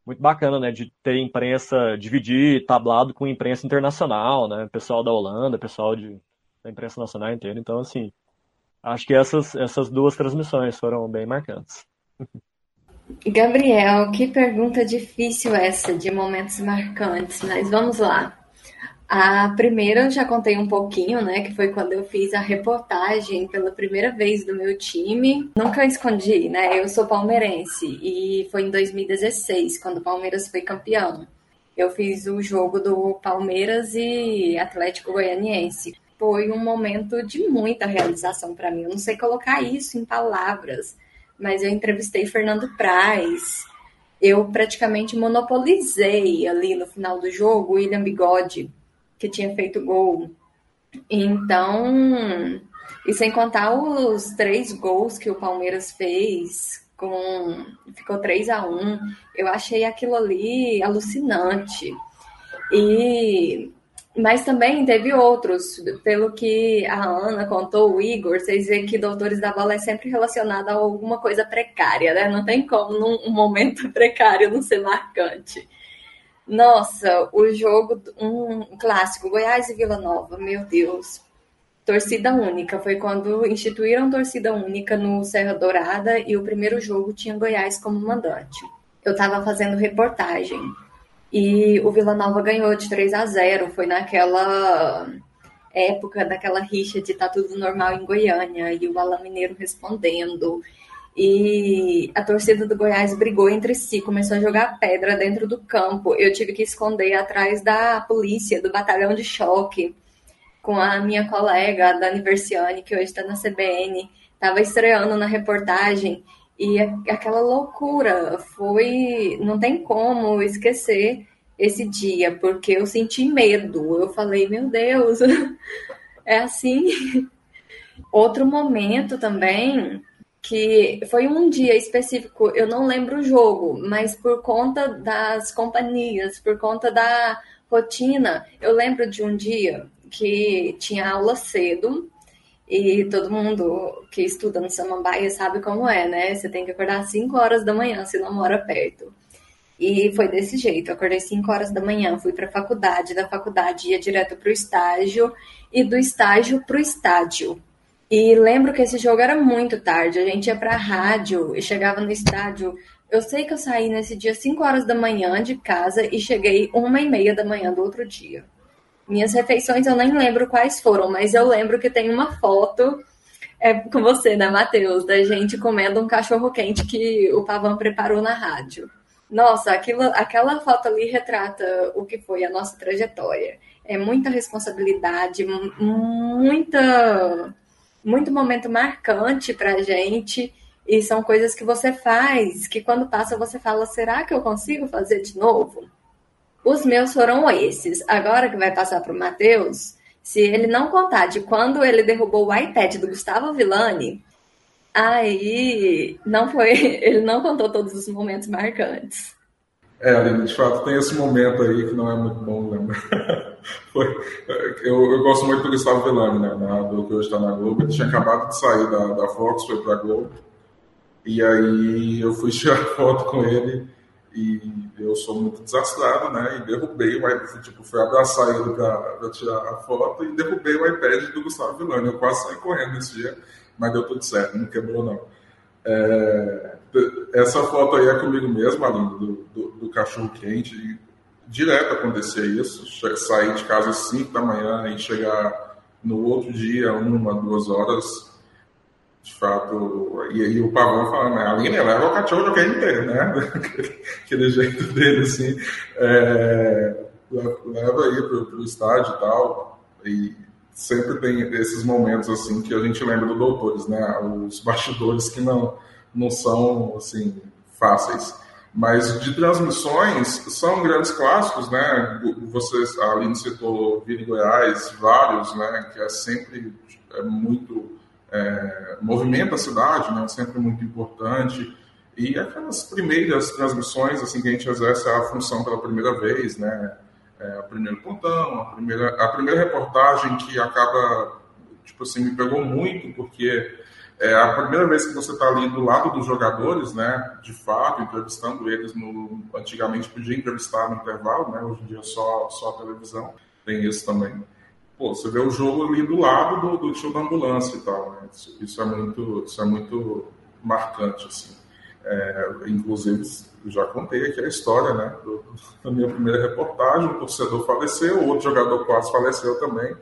muito bacana, né, de ter imprensa, dividir tablado com imprensa internacional, né, pessoal da Holanda, pessoal de, da imprensa nacional inteira. Então, assim, acho que essas, essas duas transmissões foram bem marcantes. Gabriel, que pergunta difícil essa de momentos marcantes, mas vamos lá. A primeira eu já contei um pouquinho, né? Que foi quando eu fiz a reportagem pela primeira vez do meu time. Nunca escondi, né? Eu sou palmeirense e foi em 2016, quando o Palmeiras foi campeão. Eu fiz o jogo do Palmeiras e Atlético Goianiense. Foi um momento de muita realização para mim. Eu não sei colocar isso em palavras, mas eu entrevistei Fernando Praz. Eu praticamente monopolizei ali no final do jogo o William Bigode que tinha feito gol. Então, e sem contar os três gols que o Palmeiras fez, com ficou 3 a 1 eu achei aquilo ali alucinante. E mas também teve outros, pelo que a Ana contou, o Igor, vocês veem que Doutores da Bola é sempre relacionado a alguma coisa precária, né? Não tem como num momento (laughs) precário não ser marcante. Nossa, o jogo, um clássico, Goiás e Vila Nova, meu Deus. Torcida única, foi quando instituíram torcida única no Serra Dourada e o primeiro jogo tinha Goiás como mandante. Eu estava fazendo reportagem e o Vila Nova ganhou de 3 a 0, foi naquela época daquela rixa de tá tudo normal em Goiânia e o Alain Mineiro respondendo e a torcida do Goiás brigou entre si, começou a jogar pedra dentro do campo. Eu tive que esconder atrás da polícia, do batalhão de choque, com a minha colega, a Dani Versiani, que hoje está na CBN, estava estreando na reportagem. E aquela loucura foi. Não tem como esquecer esse dia, porque eu senti medo. Eu falei, meu Deus, (laughs) é assim. Outro momento também que foi um dia específico, eu não lembro o jogo, mas por conta das companhias, por conta da rotina, eu lembro de um dia que tinha aula cedo e todo mundo que estuda no Samambaia sabe como é, né? Você tem que acordar às 5 horas da manhã se não mora perto. E foi desse jeito, eu acordei 5 horas da manhã, fui para a faculdade, da faculdade ia direto para o estágio e do estágio para o estádio e lembro que esse jogo era muito tarde. A gente ia pra rádio e chegava no estádio. Eu sei que eu saí nesse dia 5 horas da manhã de casa e cheguei uma e meia da manhã do outro dia. Minhas refeições eu nem lembro quais foram, mas eu lembro que tem uma foto é, com você, né, Matheus, da gente comendo um cachorro quente que o Pavão preparou na rádio. Nossa, aquilo, aquela foto ali retrata o que foi a nossa trajetória. É muita responsabilidade, muita muito momento marcante para a gente e são coisas que você faz que quando passa você fala: será que eu consigo fazer de novo? Os meus foram esses. Agora que vai passar para o Matheus, se ele não contar de quando ele derrubou o iPad do Gustavo Villani, aí não foi. (laughs) Ele não contou todos os momentos marcantes. É, de fato tem esse momento aí que não é muito bom lembrar. (laughs) Foi, eu, eu, gosto muito do Gustavo Villani, né, do que hoje está na Globo. Ele tinha acabado de sair da, da Fox, foi para a Globo. E aí eu fui (laughs) tirar foto com ele e eu sou muito desastrado, né? E derrubei o iPad, tipo, fui abraçar ele para tirar a foto e derrubei o iPad do Gustavo Villani. Eu quase saí correndo nesse dia, mas deu tudo certo, não quebrou não. É, essa foto aí é comigo mesmo, Aline, do, do, do cachorro quente. Direto acontecia isso. Sair de casa às 5 da manhã e chegar no outro dia, uma, duas horas. De fato, e aí o pavão falando, né? Aline, leva o cachorro do inteiro, né? (laughs) Aquele jeito dele, assim. É, leva aí pro, pro estádio e tal, e sempre tem esses momentos assim que a gente lembra do Doutores, né? Os bastidores que não, não são assim fáceis. Mas de transmissões são grandes clássicos, né? Vocês, a Aline citou Vini Goiás, vários, né? Que é sempre é muito é, movimenta a cidade, né? Sempre muito importante. E aquelas primeiras transmissões, assim, que a gente exerce a função pela primeira vez, né? É, o primeiro pontão, a primeira, a primeira reportagem que acaba, tipo assim, me pegou muito, porque é a primeira vez que você está ali do lado dos jogadores, né? De fato, entrevistando eles no. Antigamente podia entrevistar no intervalo, né? Hoje em dia só, só televisão. Tem isso também. Pô, você vê o jogo ali do lado do, do tio da ambulância e tal, né? Isso, isso é muito, isso é muito marcante, assim. É, inclusive, já contei aqui a história né, do, da minha primeira reportagem: um torcedor faleceu, outro jogador quase faleceu também.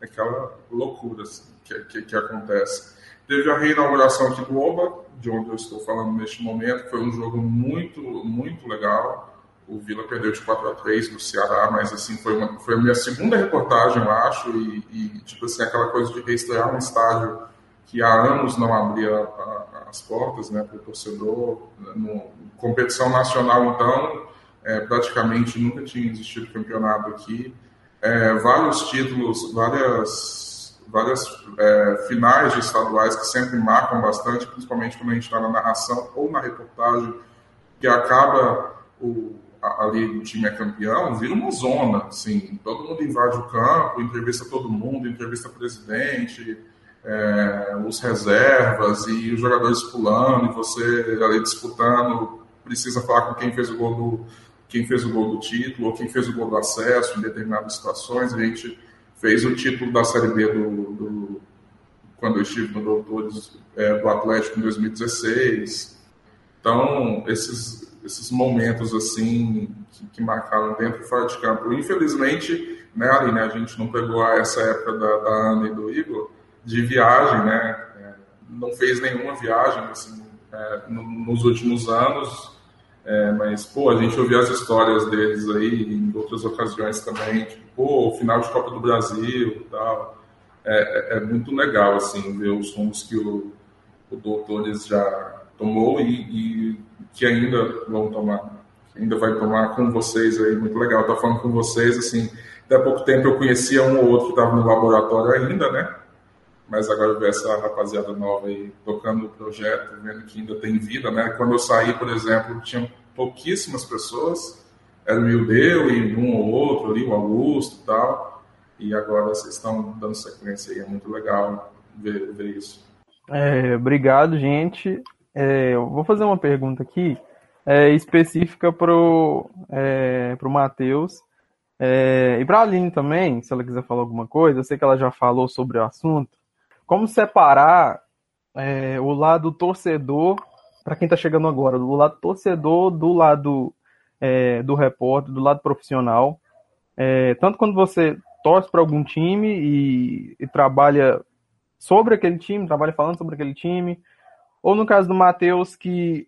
Aquela loucura assim, que, que, que, acontece. Teve a reinauguração aqui do Oba, de onde eu estou falando neste momento. Foi um jogo muito, muito legal. O Vila perdeu de 4 a 3 do Ceará, mas assim foi, uma, foi a minha segunda reportagem, eu acho, e, e tipo assim, aquela coisa de reestrear um estádio que há anos não abria a, as portas né, para o torcedor. No, competição nacional, então, é, praticamente nunca tinha existido campeonato aqui. É, vários títulos, várias, várias é, finais de estaduais que sempre marcam bastante, principalmente quando a gente está na narração ou na reportagem, que acaba o, ali o time é campeão, vira uma zona, assim, todo mundo invade o campo, entrevista todo mundo, entrevista presidente, é, os reservas e os jogadores pulando, e você ali disputando, precisa falar com quem fez o gol do, quem fez o gol do título, ou quem fez o gol do acesso em determinadas situações. A gente fez o título da Série B do, do quando eu estive no Doutores é, do Atlético em 2016. Então, esses, esses momentos assim que, que, marcaram dentro e fora de campo. Infelizmente, né, Aline, a gente não pegou essa época da, da Ana e do Igor, de viagem, né? É, não fez nenhuma viagem assim, é, nos últimos anos, é, mas pô, a gente ouvia as histórias deles aí em outras ocasiões também, tipo, pô, final de Copa do Brasil tal. É, é, é muito legal assim ver os rumos que o, o Doutores já tomou e, e, que ainda vão tomar, ainda vai tomar com vocês aí, muito legal. Estou falando com vocês assim. Até pouco tempo eu conhecia um ou outro que estava no laboratório ainda, né? mas agora ver essa rapaziada nova aí tocando o projeto, vendo que ainda tem vida, né? Quando eu saí, por exemplo, tinha pouquíssimas pessoas, era o Ildeu e um ou outro ali, o Augusto e tal, e agora vocês estão dando sequência aí, é muito legal ver, ver isso. É, obrigado, gente. É, eu vou fazer uma pergunta aqui, é, específica pro, é, pro Matheus, é, e para a Aline também, se ela quiser falar alguma coisa, eu sei que ela já falou sobre o assunto, como separar é, o lado torcedor, para quem está chegando agora, do lado torcedor, do lado é, do repórter, do lado profissional. É, tanto quando você torce para algum time e, e, trabalha sobre aquele time, trabalha falando sobre aquele time, ou no caso do Matheus, que,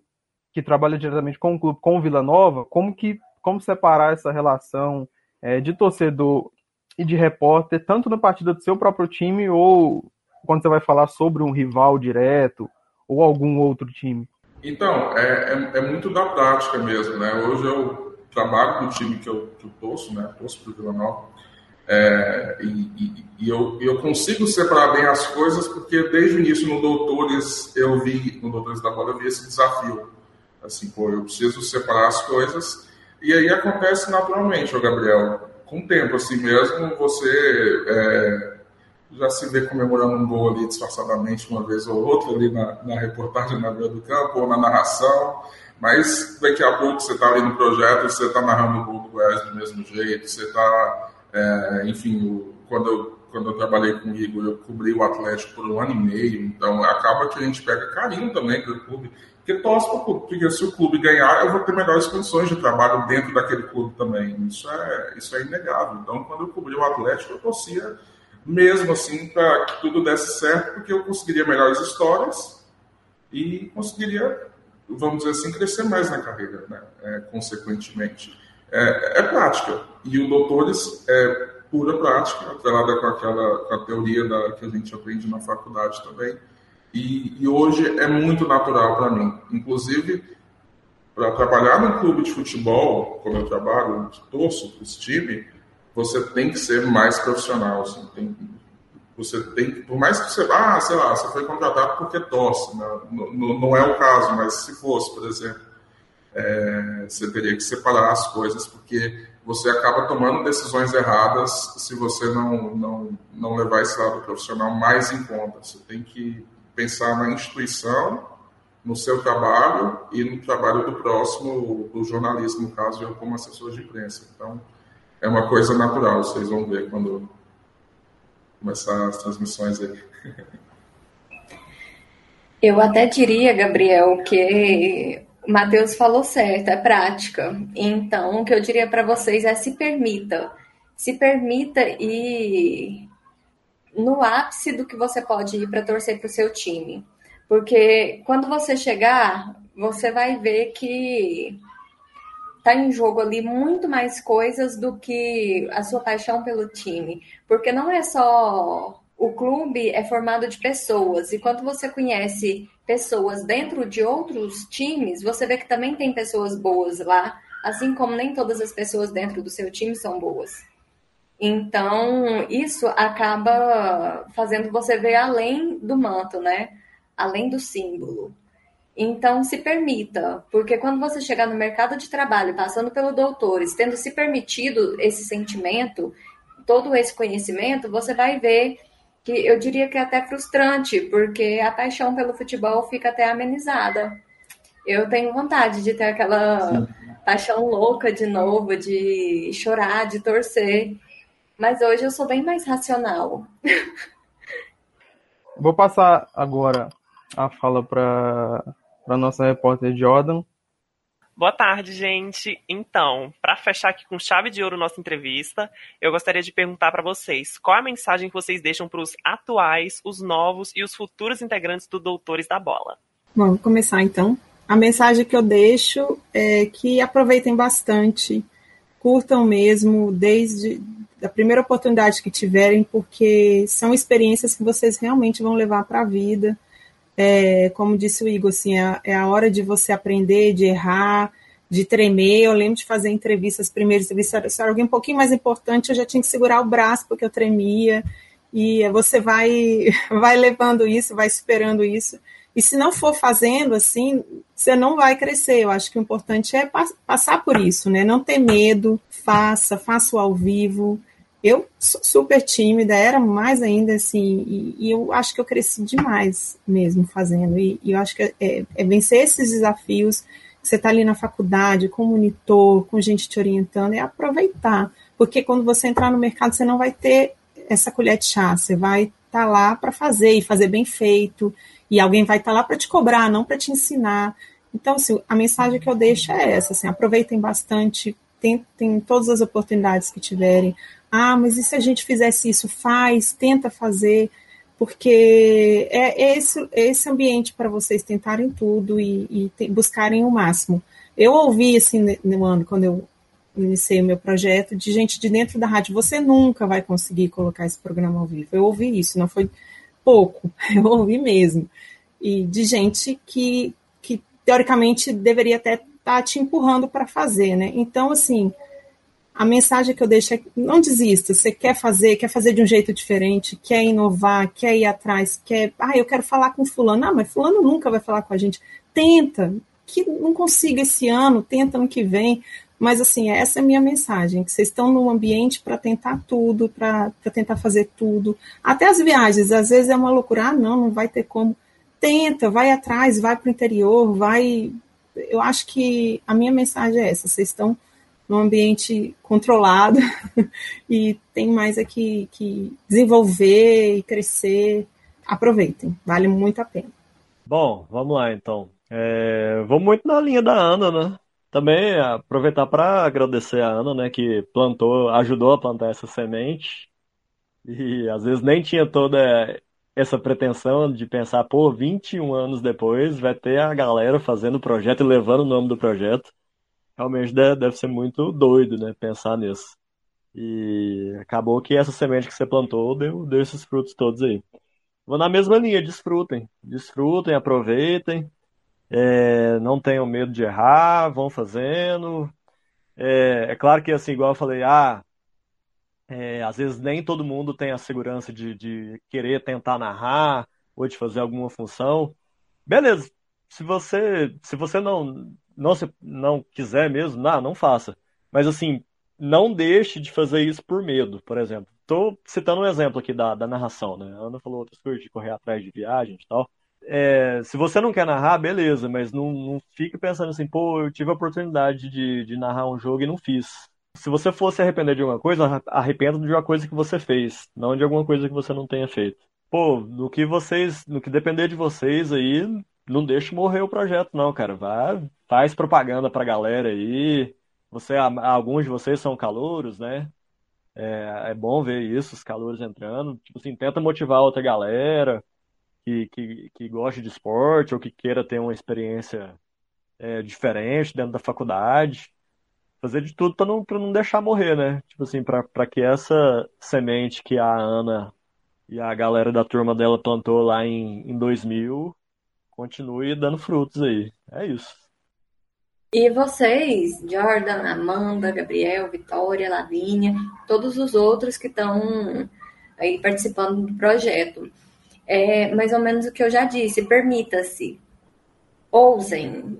que trabalha diretamente com o clube, com o Vila Nova, como, que, como separar essa relação é, de torcedor e de repórter, tanto na partida do seu próprio time ou quando você vai falar sobre um rival direto ou algum outro time? Então, é, é, é muito da prática mesmo, né? Hoje eu trabalho no time que eu, que eu torço, né? Torço para o Vila Nova. É, e, e, eu, eu, consigo separar bem as coisas porque desde o início no Doutores eu vi, no Doutores da Bola eu vi esse desafio. Assim, pô, eu preciso separar as coisas e aí acontece naturalmente, ô Gabriel. Com o tempo, assim mesmo, você é, já se vê comemorando um gol ali disfarçadamente uma vez ou outra ali na, na reportagem na beira do campo ou na narração, mas daqui a pouco você está ali no projeto, você está narrando o gol do Goiás do mesmo jeito, você está, é, enfim, quando, eu, quando eu trabalhei com o Igor, eu cobri o Atlético por um ano e meio, então acaba que a gente pega carinho também pelo clube, porque torce para o clube, porque se o clube ganhar, eu vou ter melhores condições de trabalho dentro daquele clube também, isso é, isso é inegável, então quando eu cobri o Atlético, eu torcia mesmo assim, para que tudo desse certo, porque eu conseguiria melhores histórias e conseguiria, vamos dizer assim, crescer mais na carreira, né? É, consequentemente. É, é prática. E o Doutores é pura prática, atrelada com aquela com a teoria da, que a gente aprende na faculdade também. E, e hoje é muito natural para mim. Inclusive, para trabalhar num clube de futebol, como eu trabalho, torço para esse time, você tem que ser mais profissional. Assim, tem, você tem, por mais que você, ah, sei lá, você foi contratado porque torce, né? não, não é o caso, mas se fosse, por exemplo, é, você teria que separar as coisas, porque você acaba tomando decisões erradas se você não, não, não levar esse lado profissional mais em conta. Você tem que pensar na instituição, no seu trabalho e no trabalho do próximo, do jornalismo, no caso, eu como assessor de imprensa. Então, é uma coisa natural, vocês vão ver quando começar as transmissões aí. Eu até diria, Gabriel, que Matheus falou certo, é prática. Então, o que eu diria para vocês é se permita. Se permita ir no ápice do que você pode ir para torcer para o seu time. Porque quando você chegar, você vai ver que tá em jogo ali muito mais coisas do que a sua paixão pelo time. Porque não é só o clube é formado de pessoas e quando você conhece pessoas dentro de outros times, você vê que também tem pessoas boas lá, assim como nem todas as pessoas dentro do seu time são boas. Então, isso acaba fazendo você ver além do manto, né? Além do símbolo. Então, se permita, porque quando você chegar no mercado de trabalho, passando pelo doutores, tendo se permitido esse sentimento, todo esse conhecimento, você vai ver que eu diria que é até frustrante, porque a paixão pelo futebol fica até amenizada. Eu tenho vontade de ter aquela Sim. paixão louca de novo, de chorar, de torcer. Mas hoje eu sou bem mais racional. Vou passar agora a fala para a nossa repórter Jordan. Boa tarde, gente. Então, para fechar aqui com chave de ouro nossa entrevista, eu gostaria de perguntar para vocês qual a mensagem que vocês deixam para os atuais, os novos e os futuros integrantes do Doutores da Bola. Vou começar então. A mensagem que eu deixo é que aproveitem bastante, curtam mesmo, desde a primeira oportunidade que tiverem, porque são experiências que vocês realmente vão levar para a vida é, como disse o Igor, assim, é, é, a hora de você aprender, de errar, de tremer. Eu lembro de fazer entrevistas, as primeiras entrevistas, se era alguém um pouquinho mais importante, eu já tinha que segurar o braço porque eu tremia. E você vai, (laughs) vai levando isso, vai superando isso. E se não for fazendo assim, você não vai crescer. Eu acho que o importante é passar por isso, né? Não ter medo, faça, faça o ao vivo, eu sou super tímida, era mais ainda assim, e, e, eu acho que eu cresci demais mesmo fazendo. E, e eu acho que é, é, vencer esses desafios. Você está ali na faculdade, com monitor, com gente te orientando, é aproveitar. Porque quando você entrar no mercado, você não vai ter essa colher de chá, você vai estar tá lá para fazer e fazer bem feito, e alguém vai estar tá lá para te cobrar, não para te ensinar. Então, assim, a mensagem que eu deixo é essa: assim, aproveitem bastante, tentem todas as oportunidades que tiverem, ah, mas e se a gente fizesse isso? Faz, tenta fazer, porque é esse, esse ambiente para vocês tentarem tudo e, e buscarem o máximo. Eu ouvi, assim, no ano, quando eu iniciei o meu projeto, de gente de dentro da rádio, você nunca vai conseguir colocar esse programa ao vivo. Eu ouvi isso, não foi pouco, (laughs) eu ouvi mesmo. E de gente que, que teoricamente, deveria até estar tá te empurrando para fazer, né? Então, assim, a mensagem que eu deixo é não desista. Você quer fazer, quer fazer de um jeito diferente, quer inovar, quer ir atrás, quer. Ah, eu quero falar com fulano. Ah, mas fulano nunca vai falar com a gente. Tenta. Que não consiga esse ano, tenta ano que vem. Mas assim, essa é a minha mensagem, que vocês estão no ambiente para tentar tudo, para tentar fazer tudo. Até as viagens, às vezes é uma loucura, ah, não, não vai ter como. Tenta, vai atrás, vai para o interior, vai. Eu acho que a minha mensagem é essa, vocês estão num ambiente controlado (laughs) e tem mais aqui que desenvolver e crescer. Aproveitem, vale muito a pena. Bom, vamos lá então. É, vou muito na linha da Ana, né? Também aproveitar para agradecer a Ana, né, que plantou, ajudou a plantar essa semente. E às vezes nem tinha toda essa pretensão de pensar, pô, 21 anos depois vai ter a galera fazendo o projeto e levando o nome do projeto. realmente deve ser muito doido, né, pensar nisso. E acabou que essa semente que você plantou deu, deu esses frutos todos aí. Vou na mesma linha, desfrutem. Desfrutem, aproveitem. É, não tenham medo de errar, vão fazendo. É, é, claro que, assim, igual eu falei, ah, é, às vezes nem todo mundo tem a segurança de, de querer tentar narrar ou de fazer alguma função. Beleza, se você se você não não, se, não quiser mesmo, não, não faça. Mas assim, não deixe de fazer isso por medo, por exemplo. Estou citando um exemplo aqui da, da narração, né? A Ana falou outras coisas de correr atrás de viagem e tal. É, se você não quer narrar, beleza, mas não, não fique pensando assim, pô, eu tive a oportunidade de, de narrar um jogo e não fiz. Se você fosse arrepender de alguma coisa, arrependa de uma coisa que você fez, não de alguma coisa que você não tenha feito. Pô, no que vocês, no que depender de vocês aí, não deixe morrer o projeto, não, cara. Vai, faz propaganda pra galera aí. Você, alguns de vocês são calouros, né? É, é bom ver isso, os calouros entrando. Tipo assim, tenta motivar outra galera que, que, que goste de esporte ou que queira ter uma experiência é, diferente dentro da faculdade. Fazer de tudo para não, não deixar morrer, né? Tipo assim, para que essa semente que a Ana e a galera da turma dela plantou lá em, em 2000 continue dando frutos aí. É isso. E vocês, Jordan, Amanda, Gabriel, Vitória, Lavínia, todos os outros que estão aí participando do projeto. É mais ou menos o que eu já disse, permita-se, ousem,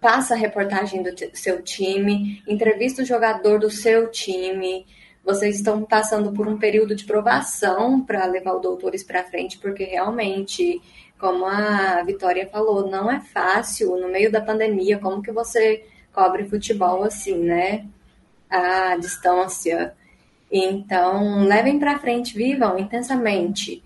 faça a reportagem do seu time, entrevista o jogador do seu time. Vocês estão passando por um período de provação para levar o Doutores para frente, porque realmente como a Vitória falou, não é fácil no meio da pandemia, como que você cobre futebol assim, né? A distância. Então, levem para frente, vivam intensamente,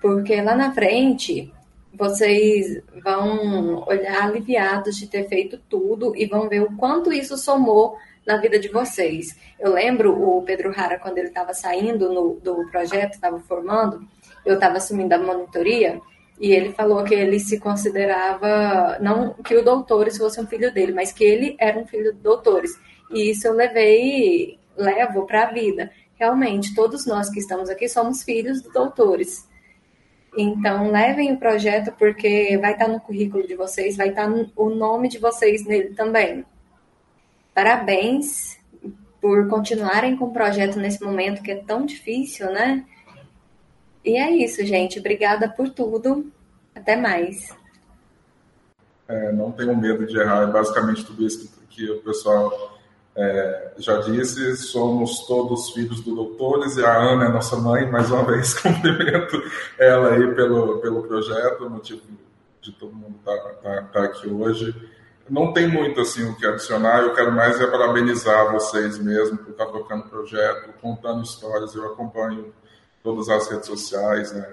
porque lá na frente vocês vão olhar aliviados de ter feito tudo e vão ver o quanto isso somou na vida de vocês. Eu lembro o Pedro Rara, quando ele estava saindo no, do projeto, estava formando, eu estava assumindo a monitoria, e ele falou que ele se considerava, não que o Doutores fosse um filho dele, mas que ele era um filho do Doutores. E isso eu levei, levo para a vida. Realmente, todos nós que estamos aqui somos filhos do Doutores. Então, levem o projeto, porque vai estar no currículo de vocês, vai estar o nome de vocês nele também. Parabéns por continuarem com o projeto nesse momento que é tão difícil, né? E é isso, gente. Obrigada por tudo. Até mais. É, não tenham medo de errar. É basicamente tudo isso que, o pessoal é, já disse. Somos todos filhos do doutores e a Ana é nossa mãe. Mais uma vez, (laughs) cumprimento ela aí pelo, pelo projeto, motivo de todo mundo estar tá, tá, tá aqui hoje. Não tem muito assim o que adicionar, eu quero mais é parabenizar vocês mesmo por estar tocando o projeto, contando histórias. Eu acompanho todas as redes sociais, né?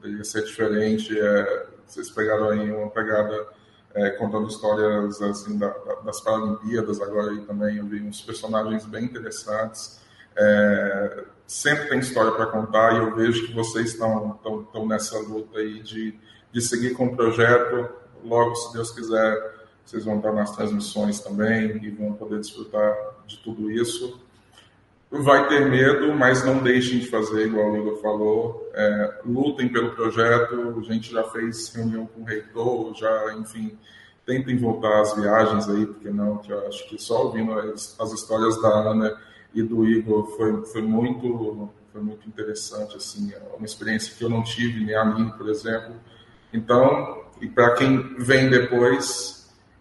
poderia ser diferente. É, vocês pegaram aí uma pegada é, contando histórias assim, da, da, das Paralimpíadas, agora aí também eu vi uns personagens bem interessantes. É, sempre tem história para contar e eu vejo que vocês estão, estão nessa luta aí de, de seguir com o projeto. Logo, se Deus quiser, vocês vão estar nas transmissões também e vão poder desfrutar de tudo isso vai ter medo, mas não deixem de fazer, igual o Igor falou. É, lutem pelo projeto. A gente já fez reunião com o reitor, já, enfim, tentem voltar às viagens aí, porque não, que eu acho que só ouvindo as, as histórias da Ana e do Igor foi, foi muito foi muito interessante, assim, é uma experiência que eu não tive, nem a mim, por exemplo. Então, e para quem vem depois,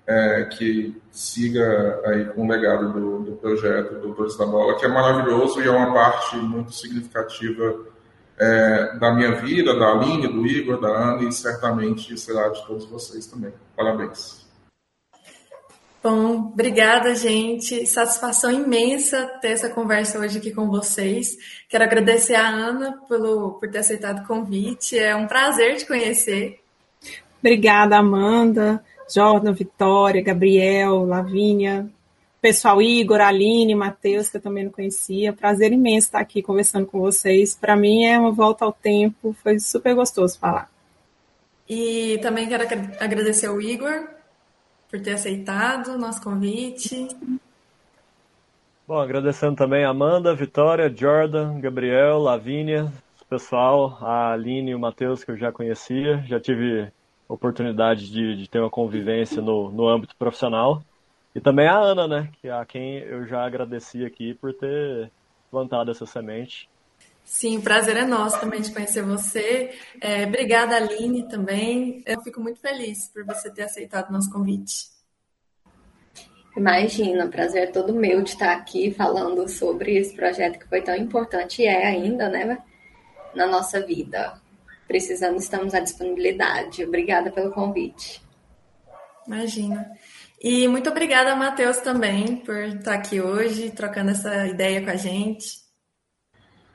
é, que siga aí com o legado do, do projeto Doutores da Bola, que é maravilhoso e é uma parte muito significativa é, da minha vida, da Aline, do Igor, da Ana e certamente será de todos vocês também. Parabéns. Bom, obrigada, gente. Satisfação imensa ter essa conversa hoje aqui com vocês. Quero agradecer a Ana pelo, por ter aceitado o convite. É um prazer te conhecer. Obrigada, Amanda. Jordan, Vitória, Gabriel, Lavínia, pessoal Igor, Aline, Matheus, que eu também não conhecia. Prazer imenso estar aqui conversando com vocês. Para mim é uma volta ao tempo, foi super gostoso falar. E também quero agradecer ao Igor por ter aceitado o nosso convite. Bom, agradecendo também a Amanda, Vitória, Jordan, Gabriel, Lavínia, o pessoal, a Aline e o Matheus, que eu já conhecia. Já tive oportunidade de, de ter uma convivência no, no âmbito profissional. E também a Ana, né? Que a quem eu já agradeci aqui por ter plantado essa semente. Sim, o prazer é nosso também de conhecer você. É, obrigada, Aline, também. Eu fico muito feliz por você ter aceitado o nosso convite. Imagina, o prazer é todo meu de estar aqui falando sobre esse projeto que foi tão importante e é ainda, né, na nossa vida. Precisando, estamos à disponibilidade. Obrigada pelo convite. Imagina. E muito obrigada, Matheus, também, por estar aqui hoje, trocando essa ideia com a gente.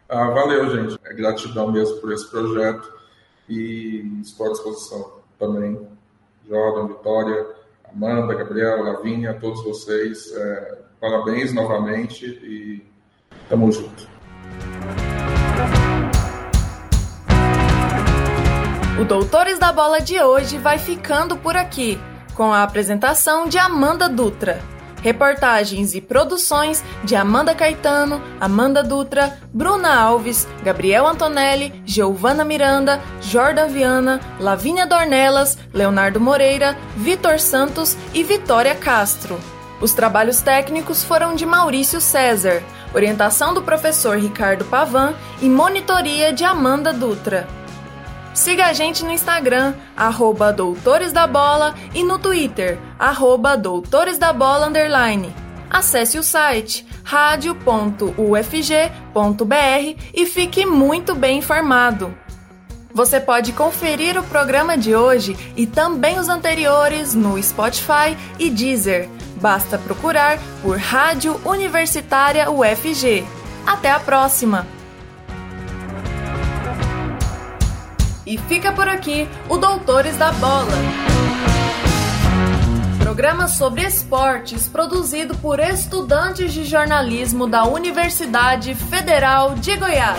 Ah, valeu, gente. É gratidão mesmo por esse projeto e estou à disposição também. Jordan, Vitória, Amanda, Gabriel, Lavínia, a todos vocês. É, parabéns novamente e tamo junto. O Doutores da Bola de hoje vai ficando por aqui, com a apresentação de Amanda Dutra. Reportagens e produções de Amanda Caetano, Amanda Dutra, Bruna Alves, Gabriel Antonelli, Giovana Miranda, Jordan Viana, Lavínia Dornelas, Leonardo Moreira, Vitor Santos e Vitória Castro. Os trabalhos técnicos foram de Maurício César, orientação do professor Ricardo Pavan e monitoria de Amanda Dutra. Siga a gente no Instagram, arroba Doutores da Bola, e no Twitter, arroba Doutores da Bola Underline. Acesse o site radio.ufg.br e fique muito bem informado. Você pode conferir o programa de hoje e também os anteriores no Spotify e Deezer. Basta procurar por Rádio Universitária UFG. Até a próxima! E fica por aqui o Doutores da Bola. Programa sobre esportes produzido por estudantes de jornalismo da Universidade Federal de Goiás.